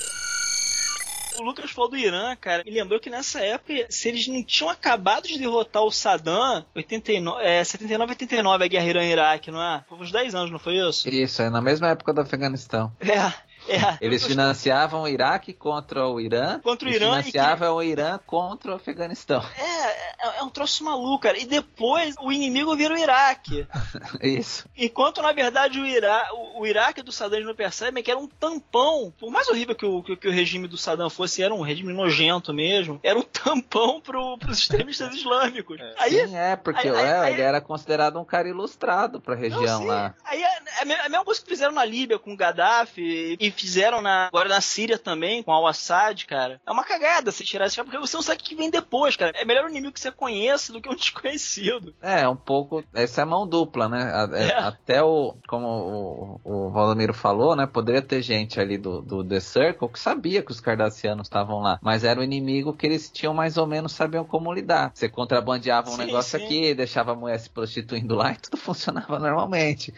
O Lucas falou do Irã, cara. Me lembrou que nessa época, se eles não tinham acabado de derrotar o Saddam, 89, é, 79 89 a guerra Irã-Iraque, não é? Foi uns 10 anos, não foi isso? Isso, é na mesma época do Afeganistão. É. É, Eles financiavam o Iraque contra o Irã. Contra o Irã e financiavam o Irã contra o Afeganistão. é, é, é um troço maluco, cara. E depois o inimigo vira o Iraque. Isso. Enquanto, na verdade, o, Ira, o, Iraque do Saddam não percebem que era um tampão. Por mais horrível que o, que, que o regime do Saddam fosse, era um regime nojento mesmo. Era um tampão pro, pros extremistas islâmicos. Aí, Sim, é, porque aí- é, aí- ele era considerado um cara ilustrado pra Não, região sim. lá. Aí é, é a mesma coisa que fizeram na Líbia com o Gaddafi e fizeram na, agora na Síria também com Al-Assad, cara. É uma cagada você tirar esse cara, porque você não sabe o que vem depois, cara. É melhor o inimigo que você conhece do que um desconhecido. É, um pouco. Essa é a mão dupla, né? A- é, É. Até o. Como o, o Valdomiro falou, né? Poderia ter gente ali do, do The Circle que sabia que os cardassianos estavam lá. Mas era o inimigo que eles tinham mais ou menos sabiam como lidar. Você contrabandeava um Sim, negócio sim. aqui, deixava a mulher se prostituindo lá e tudo funcionava normalmente.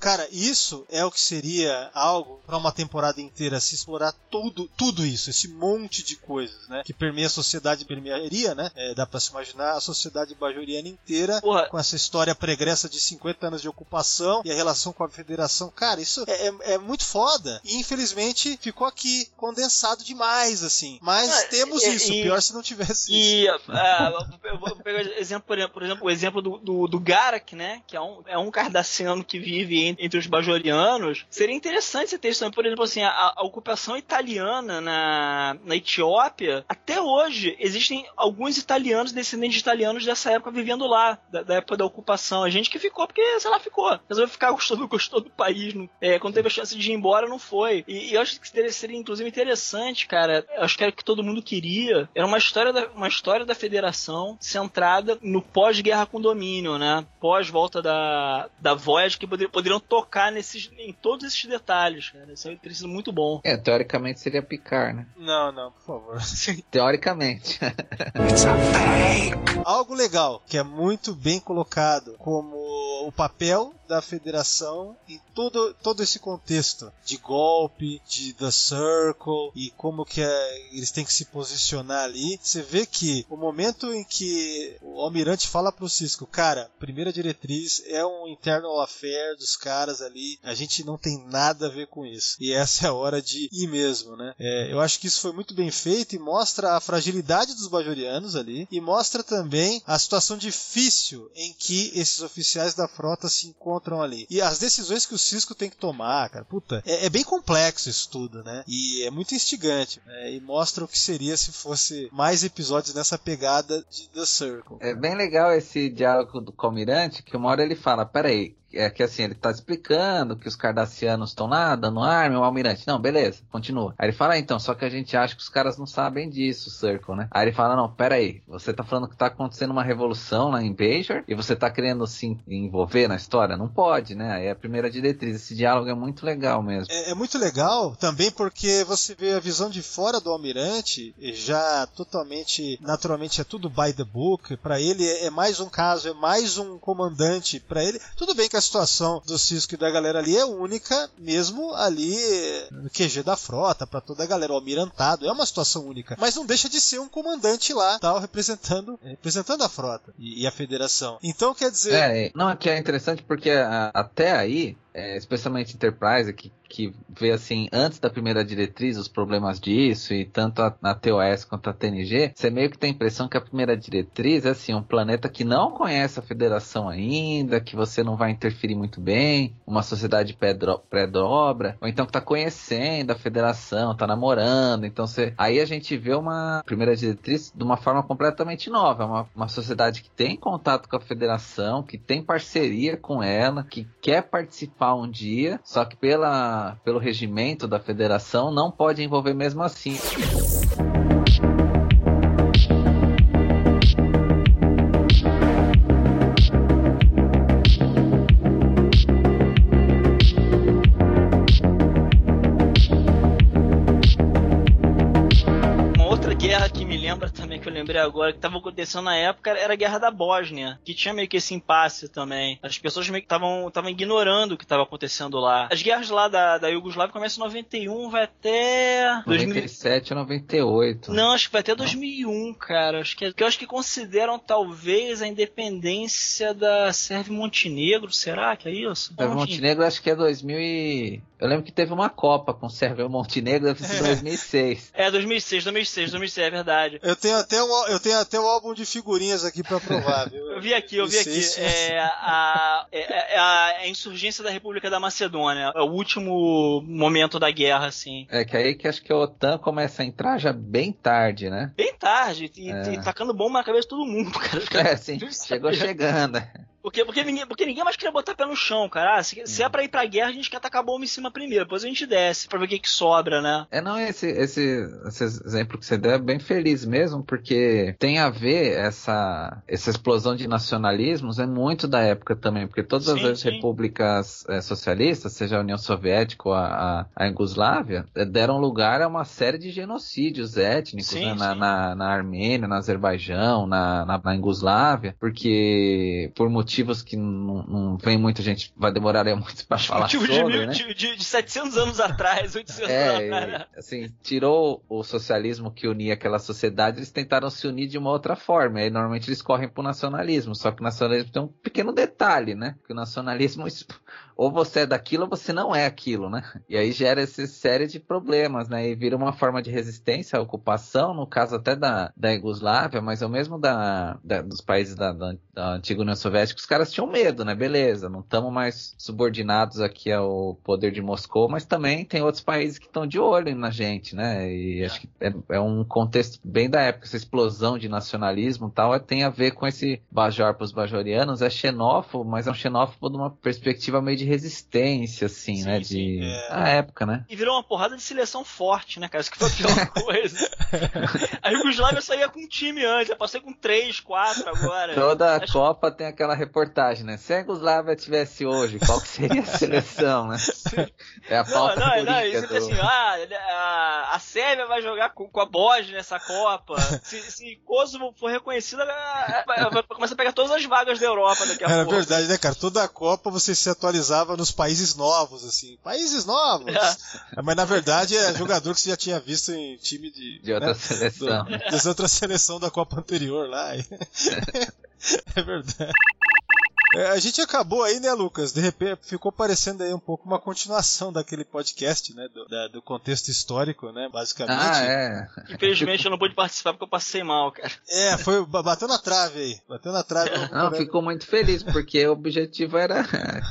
Cara, isso é o que seria algo pra uma temporada inteira se explorar tudo, tudo isso, esse monte de coisas, né? Que permeia a sociedade, permearia, né? É, dá pra se imaginar a sociedade bajoriana inteira Porra, com essa história pregressa de 50 anos de ocupação e a relação com a federação. Cara, isso é, é- é muito foda. E infelizmente ficou aqui condensado demais, assim. Mas Ah, temos e- isso. e- Pior se não tivesse isso. E ah, eu vou pegar exemplo, por exemplo, por exemplo, o exemplo do, do, do Garak, né? Que é um, é um cardassiano que vive en- entre os bajorianos. Seria interessante você ter isso também. Por exemplo, assim, a, a ocupação italiana na, na Etiópia, até hoje, existem alguns italianos, descendentes de italianos dessa época vivendo lá, da, da época da ocupação. A gente que ficou, porque, sei lá, ficou. Resolveu ficar, gostou do, gostou do país. não- é, quando teve a chance de ir embora, não foi. E, e eu acho que seria, inclusive, interessante, cara. Eu acho que era o que todo mundo queria. Era uma história da, uma história da federação centrada no pós-guerra com domínio, né? Pós-volta da, da Voyage, que poder, poderiam tocar nesses, em todos esses detalhes, cara. Isso aí teria sido muito bom. É, teoricamente seria picar, né? Não, não, por favor. Teoricamente. Algo legal, que é muito bem colocado, como o papel da federação em todo, todo esse contexto de golpe, de The Circle e como que é- eles têm que se posicionar ali. Você vê que o momento em que o almirante fala pro Cisco, cara, primeira diretriz é um internal affair dos caras ali, a gente não tem nada a ver com isso. E essa é a hora de ir mesmo, né? É, eu acho que isso foi muito bem feito e mostra a fragilidade dos bajorianos ali e mostra também a situação difícil em que esses oficiais da frota se encontram ali. E as decisões que o Cisco tem que tomar, cara, puta, é, é bem complexo isso tudo, né? E é muito instigante. né? E mostra o que seria se fosse mais episódios nessa pegada de The Circle. É bem legal esse diálogo do Comirante, que uma hora ele fala, peraí, é que assim, ele tá explicando que os cardassianos estão lá, dando arma, o almirante, não, beleza, continua. Aí ele fala, ah, então, só que a gente acha que os caras não sabem disso, Circle, né? Aí ele fala, não, peraí, você tá falando que tá acontecendo uma revolução lá em Bajor, e você tá querendo se envolver na história? Não pode, né? Aí é a primeira diretriz, esse diálogo é muito legal mesmo. É, é muito legal também porque você vê a visão de fora do almirante, já totalmente, naturalmente é tudo by the book. Pra ele é, é mais um caso, é mais um comandante. Pra ele, tudo bem que a situação do Cisco e da galera ali é única, mesmo ali no QG da frota, pra toda a galera, o almirantado, é uma situação única. Mas não deixa de ser um comandante lá, tal, representando, representando a frota e, e a federação. Então quer dizer, É, não, é que é interessante porque a- até aí, é, especialmente Enterprise, que, que vê assim, antes da primeira diretriz, os problemas disso, e tanto a, na TOS quanto a TNG, você meio que tem a impressão que a primeira diretriz é assim, um planeta que não conhece a federação ainda, que você não vai interferir muito bem, uma sociedade pré-dobra, ou então que tá conhecendo a federação, tá namorando, então você. Aí a gente vê uma primeira diretriz de uma forma completamente nova, uma, uma sociedade que tem contato com a federação, que tem parceria com ela, que quer participar um dia, só que pela, pelo regimento da federação não pode envolver mesmo assim. Agora, que estava acontecendo na época, era a guerra da Bósnia, que tinha meio que esse impasse também. As pessoas meio que estavam ignorando o que estava acontecendo lá. As guerras lá da, da Iugoslávia começam em 91, vai até... 2000... 97 ou 98. Não, acho que vai até 2001, cara. Acho que, que eu acho que consideram talvez a independência da Sérvia e Montenegro. Será que é isso? Enfim. Montenegro acho que é 2000 e... Eu lembro que teve uma Copa com Sérvia e Montenegro, deve ser 2006. É, 2006, 2006, 2006, é verdade. Eu tenho até eu tenho até um álbum de figurinhas aqui pra provar, viu? Eu vi aqui, eu vi aqui. 2006, É a, é, é a, é a insurgência da República da Macedônia. É o último momento da guerra, assim. É que aí que acho que a OTAN começa a entrar já bem tarde, né? Bem tarde, e, É. e tacando bomba na cabeça de todo mundo, cara. É, sim, chegou chegando. Porque, porque, ninguém, porque ninguém mais queria botar pé no chão, cara. Ah, se, se é pra ir pra guerra, a gente quer tacar bomba em cima primeiro. Depois a gente desce pra ver o que, que sobra, né? É, não, esse, esse, esse exemplo que você deu é bem feliz mesmo, porque tem a ver essa, essa explosão de nacionalismos, é muito da época também, porque todas Sim, as sim. repúblicas eh, socialistas, seja a União Soviética ou a, a, a Iugoslávia, eh, deram lugar a uma série de genocídios étnicos, Sim, né, na, na, na Armênia, na Azerbaijão, na, na, na Iugoslávia, porque por motivos que não, não vem muita gente, vai demorar muito para falar Motivo sobre, de, mil, né? de, de, de 700 anos atrás, 800 anos É, atrás. e, assim, tirou o socialismo que unia aquela sociedade, eles tentaram se unir de uma outra forma. E aí, normalmente eles correm pro nacionalismo, só que o nacionalismo tem um pequeno detalhe, né? Que o nacionalismo, ou você é daquilo ou você não é aquilo, né? E aí gera essa série de problemas, né? E vira uma forma de resistência à ocupação, no caso até da, da Iugoslávia, mas ao mesmo da, da- dos países da, da, da antiga União Soviética, os caras tinham medo, né? Beleza, não estamos mais subordinados aqui ao poder de Moscou, mas também tem outros países que estão de olho na gente, né? E acho que é, é um contexto bem da época, essa explosão de nacionalismo e tal, é- tem a ver com esse bajor para os bajorianos, é xenófobo, mas é um xenófobo de uma perspectiva meio de resistência, assim, Sim, né? sim, De... é. A época, né? E virou uma porrada de seleção forte, né, cara? Isso que foi a pior coisa. A Yugoslávia saía com um time antes, eu passei com três, quatro agora. Toda a Acho- Copa tem aquela reportagem, né? Se a Yugoslávia tivesse hoje, qual que seria a seleção, né? É a Não, pauta não, não, política isso do... assim, ah, a, a Sérvia vai jogar com, com a Bósnia nessa Copa. Se, se Kosovo for reconhecida, começar a pegar todas as vagas da Europa daqui a Era pouco. verdade, né, cara? Toda a Copa você se atualizava nos países novos, assim. Países novos! É. Mas na verdade é jogador que você já tinha visto em time de. De outra né, do- seleção da Copa anterior lá. é verdade. É, a gente acabou aí, né, Lucas? De repente ficou parecendo aí um pouco uma continuação daquele podcast, né? Do, da- do contexto histórico, né? Basicamente. Ah, é. Infelizmente eu não pude participar porque eu passei mal, cara. É, foi. ba- Bateu na trave aí. Bateu na trave. Não, ficou muito feliz, porque o objetivo era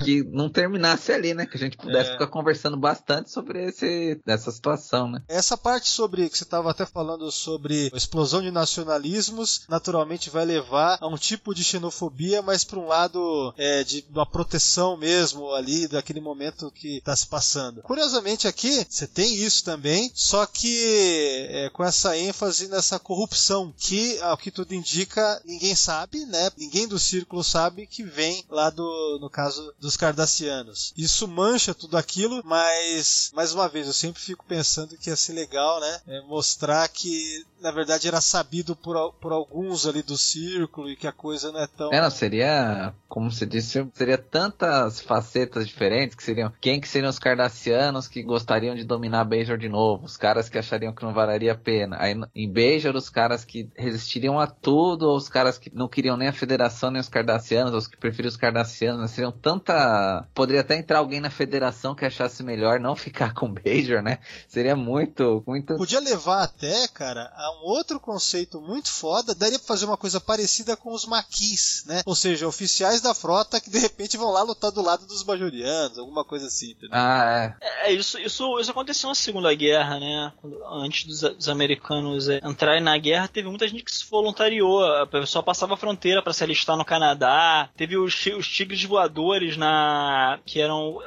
que não terminasse ali, né? Que a gente pudesse É. ficar conversando bastante sobre esse, essa situação, né? Essa parte sobre que você estava até falando sobre a explosão de nacionalismos, naturalmente vai levar a um tipo de xenofobia, mas para um lado é, de uma proteção mesmo ali daquele momento que está se passando. Curiosamente aqui você tem isso também, só que é, com essa ênfase nessa corrupção que, ao que tudo indica, ninguém sabe, né? Ninguém do círculo sabe que vem lá do, no caso dos cardassianos. Isso mancha tudo aquilo, mas mais uma vez eu sempre fico pensando que ia ser legal, né? É mostrar que na verdade era sabido por, por alguns ali do círculo e que a coisa não é tão não, seria, como você disse, seria tantas facetas diferentes que seriam quem que seriam os cardassianos que gostariam de dominar Bajor de novo, os caras que achariam que não valeria a pena. Aí em Bajor os caras que resistiriam a tudo, ou os caras que não queriam nem a federação nem os cardassianos, ou os que preferiam os cardassianos, né? seriam tanta, poderia até entrar alguém na federação que achasse melhor não ficar com Bajor, né? Seria muito, muito Podia levar até, cara, a um outro conceito muito foda. Daria pra fazer uma coisa parecida com os maquis, né? Ou seja, oficiais da frota que de repente vão lá lutar do lado dos bajorianos, alguma coisa assim, entendeu? Ah, é. É, isso, isso, isso aconteceu na Segunda Guerra, né? Quando- antes dos, dos americanos é, entrarem na guerra, teve muita gente que se voluntariou. A pessoa passava a fronteira para se alistar no Canadá. Teve os, os tigres voadores na que eram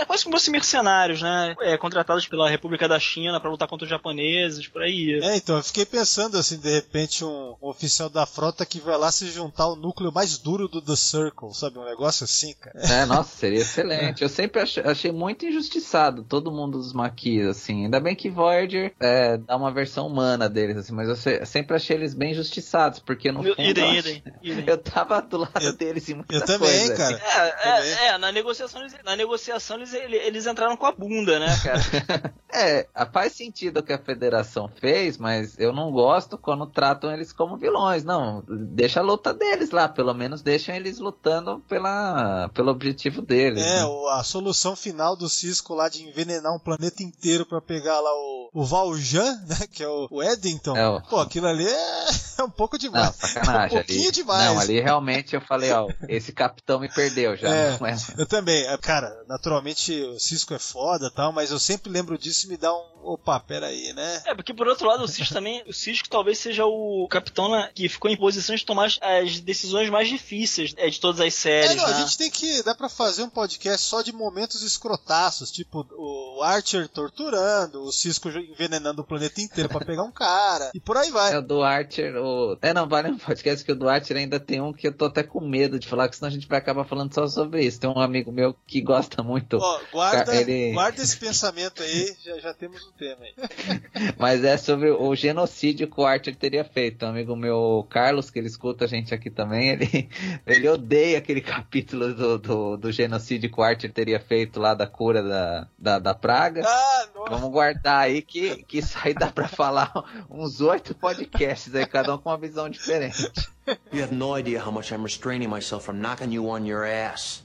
é, quase como se fossem mercenários, né? É, contratados pela República da China para lutar contra os japoneses, por aí. É, então, eu fiquei pensando assim, de repente, um, um oficial da frota que vai lá se juntar ao núcleo mais duro do The Circle, sabe? Um negócio assim, cara. É, nossa, seria excelente. Eu sempre achei, achei muito injustiçado todo mundo dos maquis, assim. Ainda bem que Voyager é, dá uma versão humana deles, assim, mas eu se- sempre achei eles bem injustiçados, porque no fundo. idem, eu, idem, idem. eu tava do lado Eu- deles em muita eu também, coisa. cara. É, Também. é, é, na negociação, eles- na negociação eles eles, entraram com a bunda, né, cara? é, faz sentido o que a federação fez, mas eu não gosto quando tratam eles como vilões. Não, deixa a luta deles lá, pelo menos deixam eles lutando pela, pelo objetivo deles. É, né? a solução final do Cisco lá de envenenar um planeta inteiro para pegar lá o, o Valjean, né, que é o, o Eddington. É o... Pô, aquilo ali é, é um pouco demais. Não, sacanagem. É um pouquinho ali. demais. Não, ali realmente eu falei, ó, esse capitão me perdeu já. É, é. Eu também. Cara, naturalmente o Cisco é foda tal, mas eu sempre lembro disso e me dá um. Opa, peraí, né? É, porque por outro lado, o Cisco também. O Cisco talvez seja o capitão né, que ficou em posição de tomar as decisões mais difíceis é, de todas as séries. É, não, né? a gente tem que. Dá pra fazer um podcast só de momentos escrotaços, tipo o Archer torturando, o Cisco envenenando o planeta inteiro para pegar um cara, e por aí vai. É o do Archer, o. É, não, vale um podcast que o do Archer ainda tem um que eu tô até com medo de falar, que senão a gente vai acabar falando só sobre isso. Tem um amigo meu que gosta muito. Ó, guarda, ele... guarda esse pensamento aí, já, já temos um tema aí. Mas é sobre o genocídio que o Archer teria feito. Um amigo meu, Carlos, que ele escuta a gente aqui também, ele, ele odeia aquele capítulo do, do, do genocídio que o Archer teria feito lá da cura da, da, da praga. Ah, Vamos guardar aí que, que isso aí dá pra falar uns oito podcasts aí, cada um com uma visão diferente. You have no idea how much I'm restraining myself from knocking you on your ass.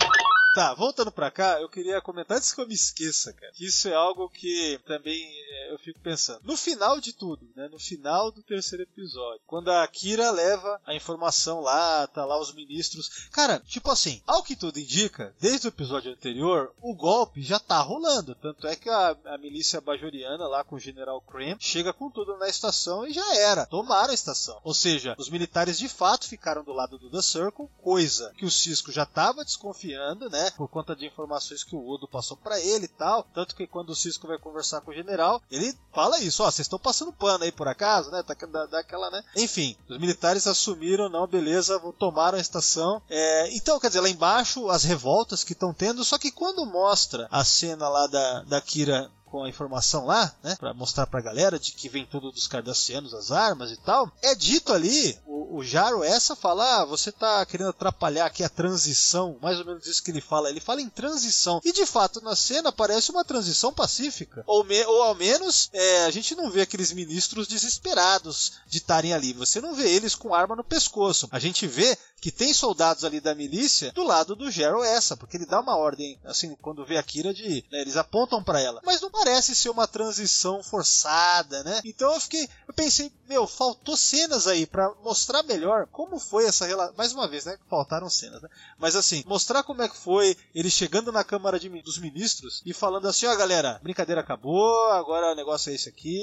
Tá, voltando pra cá, eu queria comentar antes que eu me esqueça, cara. Isso é algo que também é, eu fico pensando. No final de tudo, né? No final do terceiro episódio, quando a Kira leva a informação lá, tá lá os ministros. Cara, tipo assim, ao que tudo indica, desde o episódio anterior, o golpe já tá rolando. Tanto é que a, a milícia bajoriana lá com o General Krem chega com tudo na estação e já era. Tomaram a estação. Ou seja, os militares de fato ficaram do lado do The Circle, coisa que o Cisco já tava desconfiando, né? Por conta de informações que o Odo passou para ele e tal. Tanto que quando o Cisco vai conversar com o general, ele fala isso: ó, vocês estão passando pano aí por acaso, né? Tá, daquela, né? Enfim, os militares assumiram, não, beleza, tomaram a estação. É, então, quer dizer, lá embaixo, as revoltas que estão tendo, só que quando mostra a cena lá da, da Kira com a informação lá, né, para mostrar pra galera de que vem tudo dos cardassianos, as armas e tal, é dito ali, o, o Jaro essa fala, ah, você tá querendo atrapalhar aqui a transição, mais ou menos isso que ele fala, ele fala em transição, e de fato na cena parece uma transição pacífica, ou, me, ou ao menos é, a gente não vê aqueles ministros desesperados de estarem ali, você não vê eles com arma no pescoço, a gente vê que tem soldados ali da milícia do lado do Jero essa, porque ele dá uma ordem, assim, quando vê a Kira de, né, eles apontam para ela, mas não parece ser uma transição forçada, né? Então eu fiquei, eu pensei, meu, faltou cenas aí para mostrar melhor como foi essa relação, mais uma vez, né, faltaram cenas, né? Mas assim, mostrar como é que foi ele chegando na Câmara de, dos Ministros e falando assim, ó, oh, galera, brincadeira acabou, agora o negócio é esse aqui,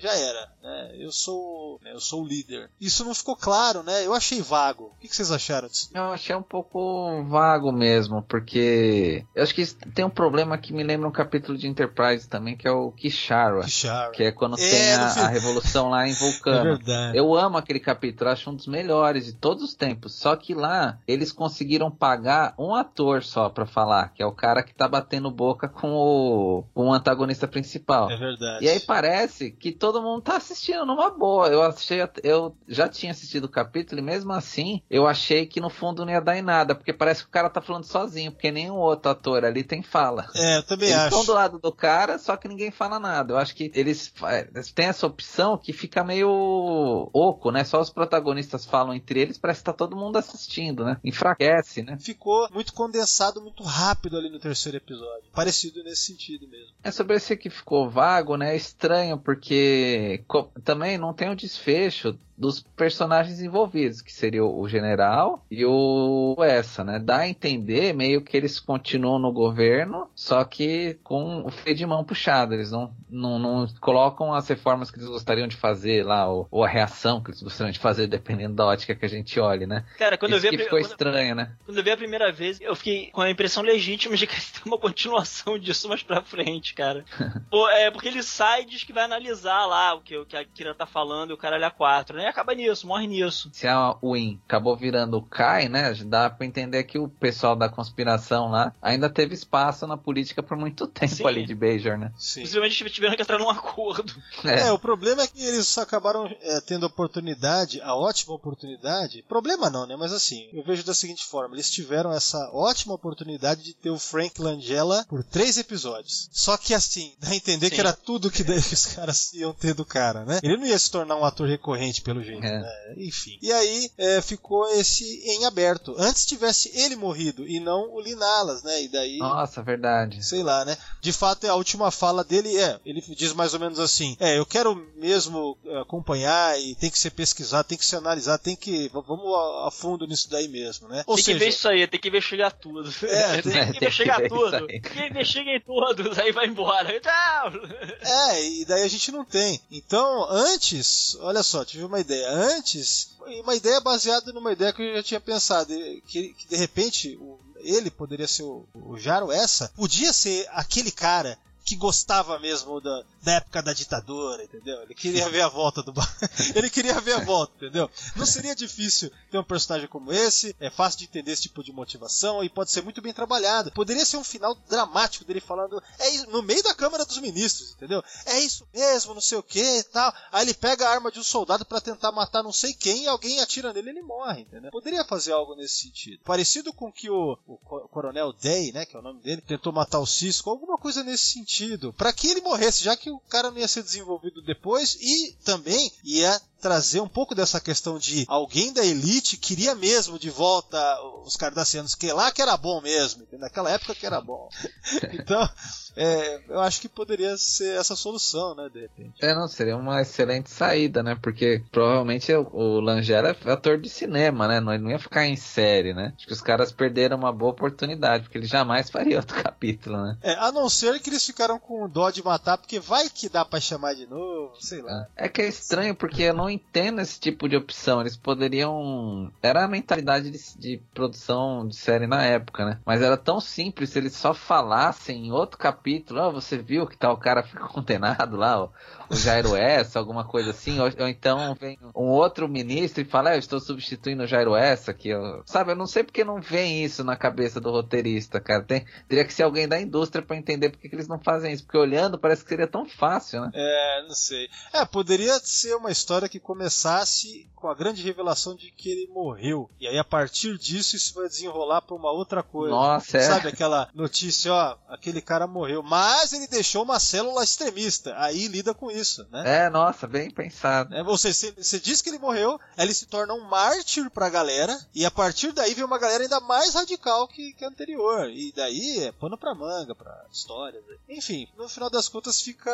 já era, né? Eu sou, né, eu sou o líder. Isso não ficou claro, né? Eu achei vago. O que, que vocês acharam disso? Eu achei um pouco vago mesmo, porque eu acho que tem um problema que me lembra um capítulo de Enterprise também, que é o Kishara. Kishara. Que é quando é, tem a, a, revolução lá em Vulcano. É verdade. Eu amo aquele capítulo, acho um dos melhores de todos os tempos. Só que lá eles conseguiram pagar um ator só pra falar, que é o cara que tá batendo boca com o, com o antagonista principal. É verdade. E aí parece que todo mundo tá assistindo numa boa. Eu achei, eu já tinha assistido o capítulo e mesmo assim eu achei que no fundo não ia dar em nada, porque parece que o cara tá falando sozinho, porque nenhum outro ator ali tem fala. É, eu também eles acho. estão do lado do cara, só que ninguém fala nada. Eu acho que eles, eles têm essa opção que fica meio oco, né? Só os protagonistas falam entre eles, parece que tá todo mundo assistindo, né? Enfraquece, né? Ficou muito condensado, muito rápido ali no terceiro episódio. Parecido nesse sentido mesmo. É sobre esse que ficou vago, né? É estranho, porque também não tem o um desfecho dos personagens envolvidos, que seria o general e o essa, né? Dá a entender meio que eles continuam no governo, só que com o freio de mão puxado. Eles não, não, não colocam as reformas que eles gostariam de fazer lá, ou, ou, a reação que eles gostariam de fazer, dependendo da ótica que a gente olhe, né? Cara, quando Isso eu vi que a, ficou quando, estranho, né? Quando eu vi a primeira vez, eu fiquei com a impressão legítima de que tem uma continuação disso mais pra frente, cara. Pô, é porque ele sai e diz que vai analisar lá o que, o que a Kira tá falando e o caralho a quatro, né? Aí acaba nisso, morre nisso. Se a Win acabou virando o Kai, né? Dá pra entender que o pessoal da conspiração lá ainda teve espaço na política por muito tempo Sim. ali de Bajor, né? Sim. Possivelmente tiveram que entrar num acordo. É, o problema é que eles acabaram é, tendo oportunidade, a ótima oportunidade. Problema não, né? Mas assim, eu vejo da seguinte forma: eles tiveram essa ótima oportunidade de ter o Frank Langella por três episódios. Só que assim, dá a entender Sim. que era tudo que daí os caras iam ter do cara, né? Ele não ia se tornar um ator recorrente pelo jeito, É. né? Enfim. E aí é, ficou esse em aberto. Antes tivesse ele morrido e não o Linalas, né? E daí. Nossa, verdade. Sei lá, né? De fato, a última fala dele é, ele diz mais ou menos assim: "É, eu quero mesmo eh, acompanhar e tem que ser pesquisado, tem que ser analisado, tem que vamos a, fundo nisso daí mesmo, né?" Ou tem seja, que ver isso aí, tem que investigar tudo. É, tem, tem que que investigar ver isso tudo. aí. Que investiguem todos, aí vai embora. Tchau! É, e daí a gente não tem. Então, antes, olha só, tive uma ideia. Antes, uma ideia baseada numa ideia que eu já tinha pensado, que, que de repente o- ele poderia ser o, o Jaro essa, podia ser aquele cara que gostava mesmo da, da época da ditadura, entendeu? Ele queria ver a volta do ele queria ver a volta, entendeu? Não seria difícil ter um personagem como esse, é fácil de entender esse tipo de motivação e pode ser muito bem trabalhado. Poderia ser um final dramático dele falando, é isso, no meio da Câmara dos Ministros, entendeu? É isso mesmo, não sei o que e tal. Aí ele pega a arma de um soldado pra tentar matar não sei quem e alguém atira nele e ele morre, entendeu? Poderia fazer algo nesse sentido. Parecido com que o, o co- Coronel Day, né, que é o nome dele, tentou matar o Cisco, alguma coisa nesse sentido. Pra que ele morresse, já que o cara não ia ser desenvolvido depois e também ia trazer um pouco dessa questão de alguém da elite queria mesmo de volta os cardassianos, que lá que era bom mesmo, entendeu? naquela época que era bom. Então, é, eu acho que poderia ser essa solução, né, de repente. É, não, seria uma excelente saída, né? Porque provavelmente o, o Langella é ator de cinema, né? Não, ele não ia ficar em série, né? Acho que os caras perderam uma boa oportunidade, porque ele jamais faria outro capítulo, né? É, a não ser que eles ficaram com dó de matar, porque vai que dá pra chamar de novo, sei lá. É que é estranho, porque eu não entendo esse tipo de opção. Eles poderiam. Era a mentalidade de, de produção de série na época, né? Mas era tão simples se eles só falassem em outro capítulo: Ó, você viu que tal cara ficou condenado lá, ó, o Jairo Essa, alguma coisa assim. Ou, ou então vem um outro ministro e fala: é, Eu estou substituindo o Jairo Essa aqui, ó. Sabe, eu não sei porque não vem isso na cabeça do roteirista, cara. Tem, teria que ser alguém da indústria pra entender por que que eles não fazem isso. Porque olhando parece que seria tão fácil, né? É, não sei. É, poderia ser uma história que começasse com a grande revelação de que ele morreu. E aí, a partir disso, isso vai desenrolar pra uma outra coisa. Nossa, é. Sabe aquela notícia, ó, aquele cara morreu, mas ele deixou uma célula extremista. Aí lida com isso, né? É, nossa, bem pensado. É, ou seja, você- diz que ele morreu, ele se torna um mártir pra galera, e a partir daí vem uma galera ainda mais radical que, que a anterior. E daí é pano pra manga, pra histórias. né? Enfim, no final das contas fica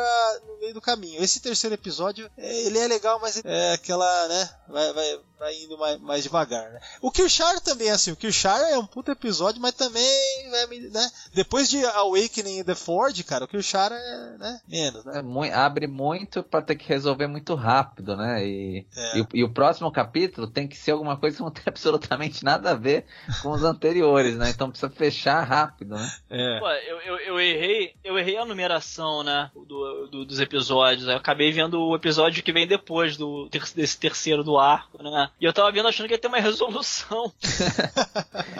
no meio do caminho. Esse terceiro episódio, é, ele é legal, mas é aquela, né, vai, vai, vai indo mais, mais devagar, né? O Kirchar também assim, o Kirchar é um puto episódio, mas também, né, depois de Awakening in the Ford, cara, o Kirchar é, né, menos, né? É abre muito pra ter que resolver muito rápido, né? E, É. e, o- e o próximo capítulo tem que ser alguma coisa que não tem absolutamente nada a ver com os anteriores, né? Então precisa fechar rápido, né? É. Pô, eu, eu, eu errei, eu errei a numeração, né, do, do- dos episódios. Eu acabei vendo o episódio que vem depois do ter- desse terceiro do arco, né? E eu tava vendo achando que ia ter uma resolução.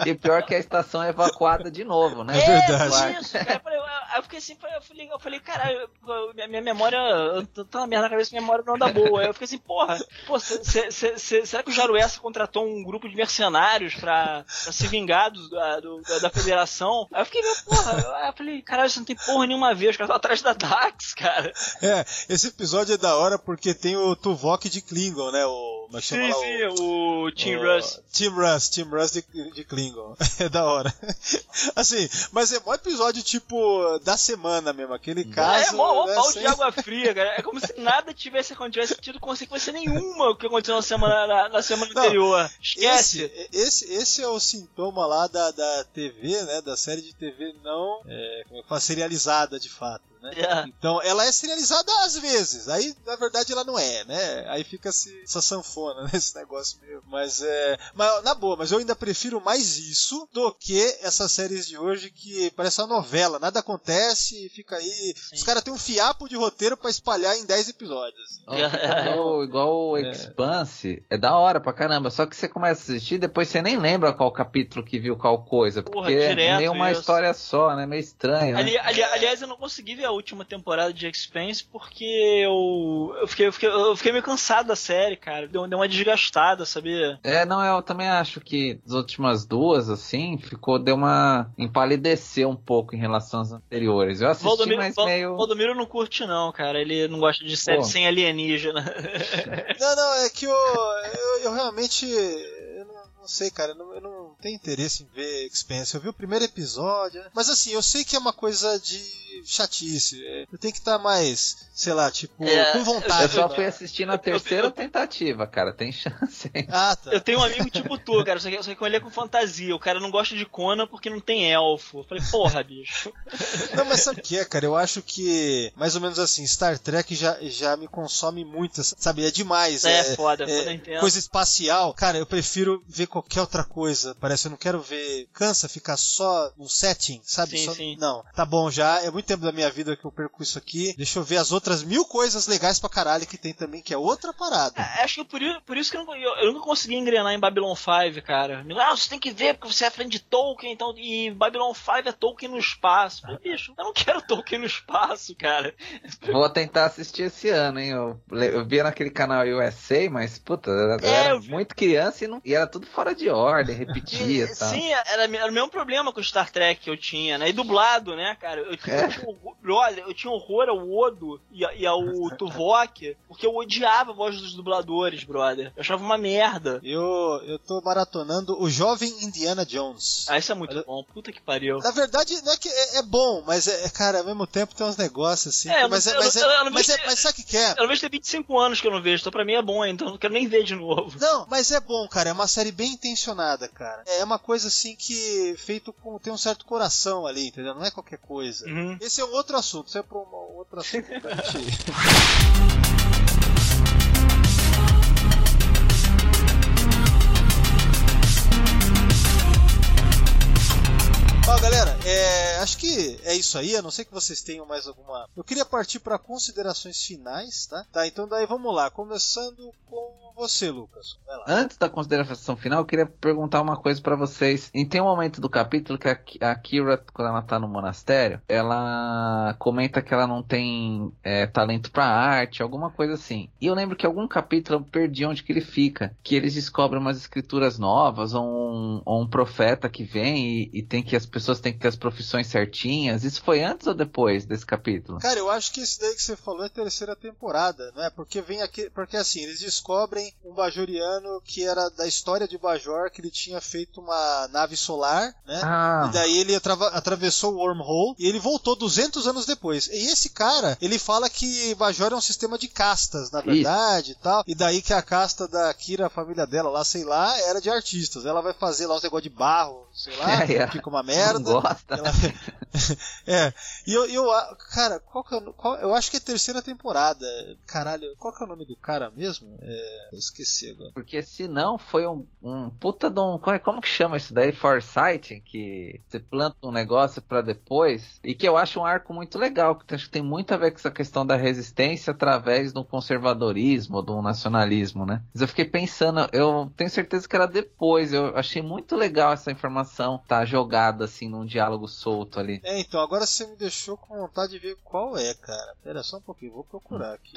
E o pior é que a estação é evacuada de novo, né? É verdade. por isso, cara. Eu, falei, eu- eu fiquei assim, eu falei, eu falei, caralho, minha, minha memória, eu tô tô na merda na cabeça, minha memória não anda boa. Aí eu fiquei assim, porra, pô, cê- cê- cê- cê- será que o Jaruessa contratou um grupo de mercenários pra, pra se vingar do, da, do- da, federação? Aí eu fiquei porra, eu falei, caralho, isso não tem porra nenhuma a ver, os caras estão atrás da Dax, cara. É, esse episódio é da hora porque tem o Tuvok de Klingon, né? O, como é Sim, lá? sim, o Tim o- Russ. Tim Russ, Tim Russ de, de Klingon. É da hora. Assim, mas é mó episódio tipo da semana mesmo, aquele caso. é, mó, mó né, balde sem- de água fria, cara. É como se nada tivesse acontecido, tivesse tido consequência nenhuma o que aconteceu na semana, na, na semana Não, anterior. Esquece. Esse, esse, esse é o sintoma lá da, da TV, né? Da série de TV não é, como é serializada de fato. Né? É. Então ela é serializada às vezes, aí na verdade ela não é, né? Aí fica -se, essa sanfona, né? esse negócio meio. Mas é. Mas, na boa, mas eu ainda prefiro mais isso do que essas séries de hoje que parece uma novela, nada acontece e fica aí. Os caras têm um fiapo de roteiro pra espalhar em 10 episódios. Ó, igual, igual o Expanse, é. da hora pra caramba. Só que você começa a assistir, depois você nem lembra qual capítulo que viu qual coisa. Porque Porra, é direto meio uma isso. história só, né? Meio estranho. né? Ali- ali- aliás, eu não consegui ver a última temporada de Expense porque eu, eu, fiquei, eu, fiquei, eu fiquei meio cansado da série, cara. Deu, deu uma desgastada, sabia? É, não, eu também acho que as últimas duas, assim, ficou, deu uma empalideceu um pouco em relação às anteriores. Eu assisti, Valdomiro, mas Val- meio. Valdomiro não curte, não, cara. Ele não gosta de série Pô. sem alienígena. Não, não, é que eu, eu, eu realmente. Eu não, sei, cara, eu não, eu não tenho interesse em ver Expense. Eu vi o primeiro episódio, né? mas assim, eu sei que é uma coisa de chatice. é, Eu tenho que estar mais, sei lá, tipo, É, com Eu vontade. só né? fui assistir na terceira tentativa, cara. Tem chance. hein? Ah, tá. Eu tenho um amigo tipo tu, cara, só que, só que ele é com fantasia. O cara não gosta de Conan porque não tem elfo. Eu falei, porra, bicho. Não, mas sabe o que é, cara? Eu acho que, mais ou menos assim, Star Trek já, já me consome muito, sabe? É demais. É, É, foda, é, foda, eu entendo. coisa espacial. Cara, eu prefiro ver qualquer outra coisa. Parece, eu não quero ver. Cansa ficar só no setting, sabe? Sim, Só- sim. Não, tá bom já. É muito tempo da minha vida que eu perco isso aqui. Deixa eu ver as outras mil coisas legais pra caralho que tem também, que é outra parada. É, Acho que por, i- por isso que eu, não, eu, eu nunca consegui engrenar em Babylon 5, cara. Ah, você tem que ver porque você é fã de Tolkien, então. E Babylon 5 é Tolkien no espaço. Eu falei, bicho, eu não quero Tolkien no espaço, cara. Vou tentar assistir esse ano, hein? Eu, eu via naquele canal USA, mas, puta, eu É, era eu vi. muito criança e, não, e era tudo fora de ordem, repetia e tal. Sim, era, era o mesmo problema com o Star Trek que eu tinha, né? E dublado, né, cara? Eu, tinha- É. eu tinha, horror- eu tinha horror ao Odo e, e ao Tuvok, porque eu odiava a voz dos dubladores, brother. Eu achava uma merda. Eu, eu tô maratonando o Jovem Indiana Jones. Ah, isso é muito bom. Puta que pariu. Na verdade, não é que é, é bom, mas é, é, cara, ao mesmo tempo tem uns negócios assim. É, eu não- mas, é, eu mas, não- é, eu não mas, vejo- é, mas sabe o que que é? Pelo menos tem 25 anos que eu não vejo, então pra mim é bom, então eu não quero nem ver de novo. Não, mas é bom, cara. É uma série bem intencionada, cara. É uma coisa assim que feito com tem um certo coração ali, entendeu? Não é qualquer coisa. Uhum. Esse é um outro assunto. Isso é para um outro assunto. pra Ó, galera, é, acho que é isso aí. A não ser que vocês tenham mais alguma. Eu queria partir para considerações finais, tá? Tá, então daí vamos lá. Começando com você, Lucas. Antes da consideração final, eu queria perguntar uma coisa pra vocês. E tem um momento do capítulo que a, Ki- a Kira, quando ela tá no monastério, ela comenta que ela não tem é, talento pra arte, alguma coisa assim. E eu lembro que algum capítulo eu perdi onde que ele fica, que eles descobrem umas escrituras novas, ou um, ou um profeta que vem e, e tem que as pessoas têm que ter as profissões certinhas. Isso foi antes ou depois desse capítulo? Cara, eu acho que esse daí que você falou é terceira temporada, né? Porque vem aqui, porque assim, eles descobrem um bajoriano que era da história de Bajor, que ele tinha feito uma nave solar, né? Ah, E daí ele atrava- atravessou o wormhole e ele voltou 200 anos depois. E esse cara, ele fala que Bajor é um sistema de castas, na verdade, e tal. E daí que a casta da Kira, a família dela lá, sei lá, era de artistas. Ela vai fazer lá uns negócio de barro, sei lá, É, é. fica uma não merda. gosta. Ela- é, e eu, eu, a- cara, qual que é, qual, eu acho que é a terceira temporada. Caralho, qual que é o nome do cara mesmo? É, eu esqueci agora. Porque se não, foi um, um puta de um. Como, é- como que chama isso daí? Foresight? Que você planta um negócio pra depois. E que eu acho um arco muito legal. Que acho que tem muito a ver com essa questão da resistência através do conservadorismo, do nacionalismo, né? Mas eu fiquei pensando, eu tenho certeza que era depois. Eu achei muito legal essa informação tá jogada assim num diálogo solto ali. É, então, agora você me deixou com vontade de ver qual é, cara. Pera só um pouquinho, vou procurar aqui.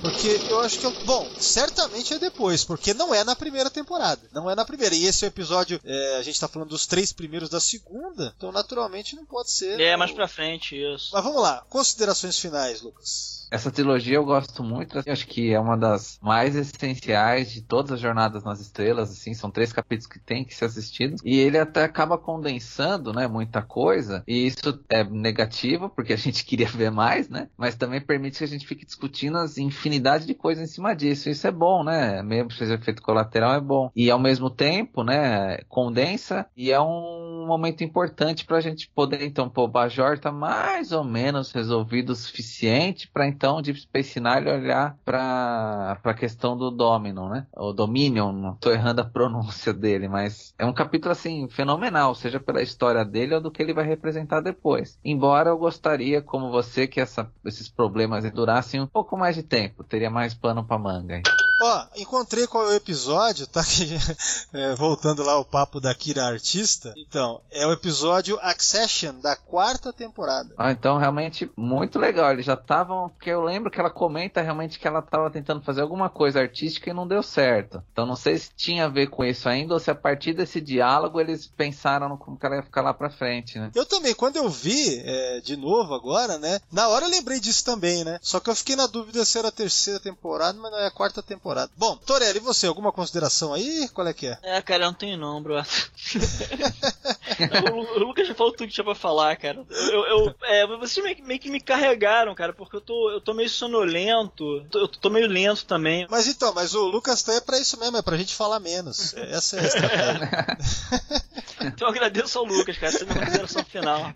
Porque eu acho que. eu- Bom, certamente é depois, porque não é na primeira temporada. Não é na primeira. E esse é o episódio. é, a gente tá falando dos três primeiros da segunda, então naturalmente não pode ser. É, mais pra frente, isso. Mas vamos lá, considerações finais, Lucas. Essa trilogia eu gosto muito, eu acho que é uma das mais essenciais de todas as jornadas nas estrelas, assim, são três capítulos que tem que ser assistidos, e ele até acaba condensando, né, muita coisa, e isso é negativo, porque a gente queria ver mais, né, mas também permite que a gente fique discutindo as infinidade de coisas em cima disso, isso é bom, né, mesmo que seja efeito colateral é bom, e ao mesmo tempo, né, condensa, e é um momento importante pra gente poder, então, pô, o Bajor tá mais ou menos resolvido o suficiente pra então Deep Space Nine olhar pra, pra questão do Dominion, né? O Dominion, não tô errando a pronúncia dele, mas é um capítulo, assim, fenomenal, seja pela história dele ou do que ele vai representar depois. Embora eu gostaria, como você, que essa, esses problemas durassem um pouco mais de tempo, teria mais pano pra manga. hein? Ó, encontrei qual é o episódio, tá? Que, é, voltando lá ao papo da Kira Artista. Então, é o episódio Accession da quarta temporada. Ah, então realmente muito legal. Eles já estavam. Porque eu lembro que ela comenta realmente que ela estava tentando fazer alguma coisa artística e não deu certo. Então não sei se tinha a ver com isso ainda ou se a partir desse diálogo eles pensaram no como que ela ia ficar lá pra frente, né? Eu também, quando eu vi é, de novo agora, né? Na hora eu lembrei disso também, né? Só que eu fiquei na dúvida se era a terceira temporada, mas não é a quarta temporada. Bom, Torelli, e você? Alguma consideração aí? Qual é que é? É, cara, eu não tenho não, bro. o, Lu- o Lucas já falou tudo que tinha pra falar, cara. Eu, eu- é, vocês meio, que- meio que me carregaram, cara, porque eu tô, eu tô meio sonolento. Tô- Eu tô meio lento também. Mas então, mas o Lucas tá é pra isso mesmo, é pra gente falar menos. É, Essa é a estratégia. Então eu agradeço ao Lucas, cara. Essa é a minha consideração final.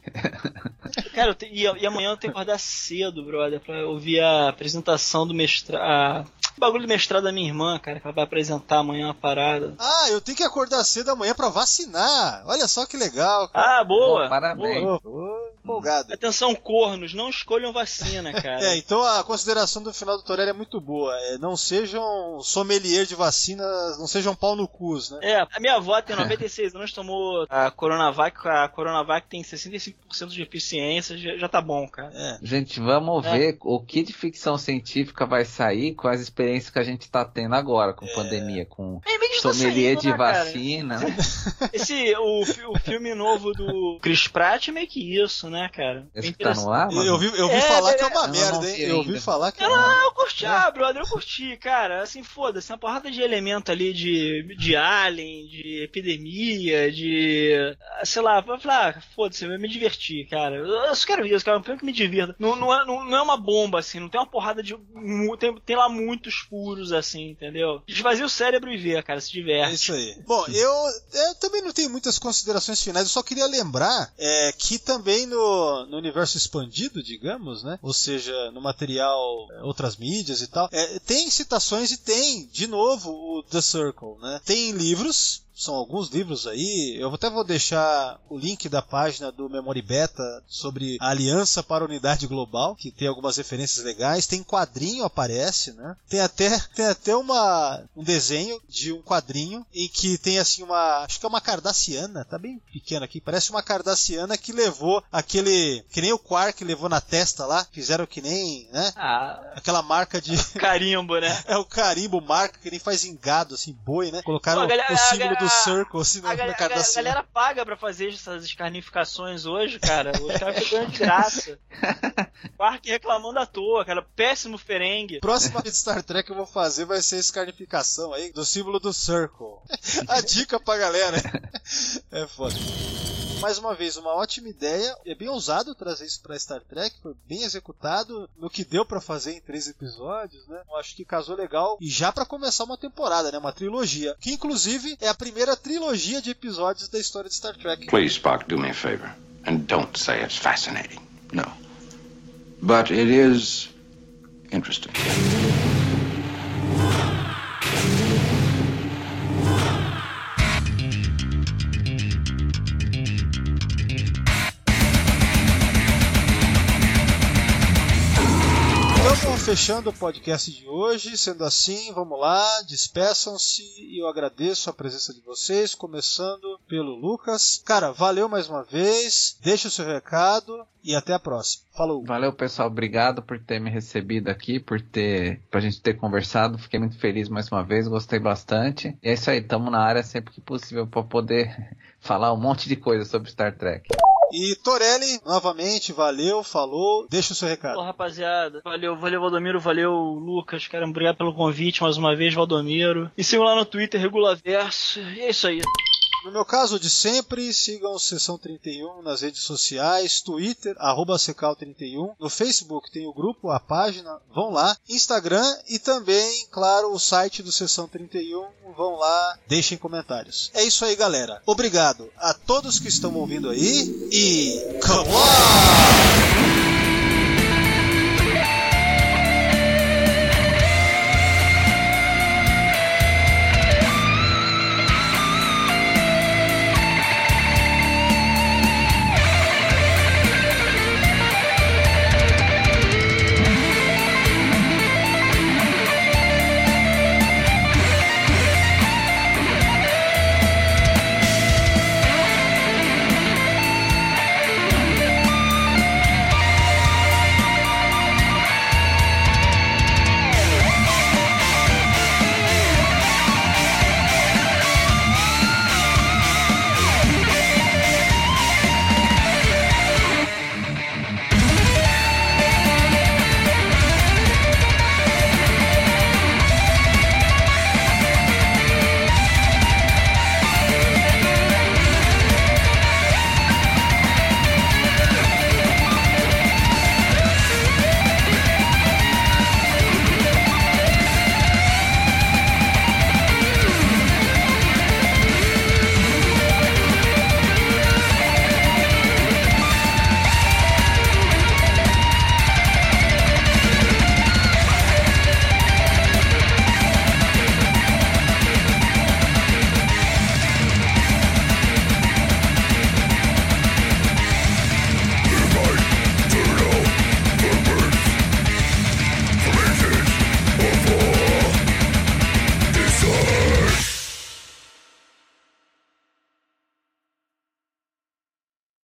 Cara, te- e, e amanhã eu tenho que acordar cedo, brother, pra ouvir a apresentação do mestrado. O bagulho do mestrado da minha irmã, cara, que ela vai apresentar amanhã uma parada. Ah, eu tenho que acordar cedo amanhã pra vacinar. Olha só que legal. cara. Ah, boa! Bom, parabéns. boa. Empolgado. Atenção, cornos, não escolham vacina, cara. É, então a consideração do final do Torelli é muito boa. É, não sejam sommelier de vacinas, não sejam pau no cus, né? É, a minha avó tem 96 anos, tomou a Coronavac, a Coronavac tem 65% de eficiência, já, já tá bom, cara. É. Gente, vamos É. ver o que de ficção científica vai sair com as experiências que a gente tá tendo agora com pandemia, com É meio que tá sommelier saindo, de né, cara? vacina, né? Esse, o, o filme novo do Chris Pratt é meio que isso, né, cara? Esse que tá no ar, Eu, mano? eu vi, eu vi É, falar é, que é uma não merda, hein? Eu ouvi falar que é Ah, uma eu curti, ah, brother, eu curti, cara. Assim, foda-se, uma porrada de elemento ali de, de alien, de epidemia, de. ah, Sei lá, falar, ah, foda-se, eu me diverti, cara. Eu só quero isso, cara, um filme que me divirta. Não, não, é, não, não é uma bomba, assim, não tem uma porrada de. Tem, tem lá muitos furos, assim, entendeu? Esvazia o cérebro e vê, cara, se É diverte. isso aí. Bom, eu, eu também não tenho muitas considerações finais, eu só queria lembrar é, que também no, no universo expandido, digamos, né? Ou seja, no material, é, outras mídias e tal, é, tem citações e tem, de novo, o The Circle, né? Tem livros. São alguns livros aí. Eu até vou deixar o link da página do Memory Beta sobre a Aliança para a Unidade Global, que tem algumas referências legais. Tem quadrinho aparece, né? Tem até tem até uma um desenho de um quadrinho em que tem assim uma, acho que é uma cardassiana, tá bem pequena aqui, parece uma cardassiana que levou aquele que nem o Quark levou na testa lá, fizeram que nem, né? Ah, Aquela marca de carimbo, né? é o carimbo, marca que nem faz em gado assim, boi, né? Colocaram Pô, galera- o símbolo a- do Circle assim na, galera- na a galera- a galera paga pra fazer essas escarnificações hoje, cara. Os caras ficam de graça. Quark reclamando à toa, cara. Péssimo ferengue. Próxima de Star Trek eu vou fazer vai ser a escarnificação aí do símbolo do Circle. a dica pra galera. É foda. Mais uma vez, uma ótima ideia. É bem ousado trazer isso pra Star Trek. Foi bem executado no que deu pra fazer em três episódios, né? Eu acho que casou legal. E já pra começar uma temporada, né? Uma trilogia. Que inclusive é a primeira trilogia de episódios da história de Star Trek. Please, Spock, do me a favor. And don't say it's fascinating. No. But it is interesting. Fechando o podcast de hoje. Sendo assim, vamos lá, despeçam-se e eu agradeço a presença de vocês, começando pelo Lucas. Cara, valeu mais uma vez, deixa o seu recado e até a próxima. Falou! Valeu, pessoal. Obrigado por ter me recebido aqui, por ter, pra gente ter conversado. Fiquei muito feliz mais uma vez, gostei bastante. E é isso aí, estamos na área sempre que possível para poder falar um monte de coisa sobre Star Trek. E Torelli, novamente, valeu, falou, deixa o seu recado. Pô, rapaziada. Valeu, valeu, Valdomiro. Valeu, Lucas. Cara, obrigado pelo convite mais uma vez, Valdomiro. E sigam lá no Twitter, Regulaverso. E é isso aí. No meu caso de sempre, sigam Sessão 31 nas redes sociais, Twitter, arroba Secal31, no Facebook tem o grupo, a página, vão lá, Instagram e também, claro, o site do Sessão 31, vão lá, deixem comentários. É isso aí, galera. Obrigado a todos que estão ouvindo aí e come on!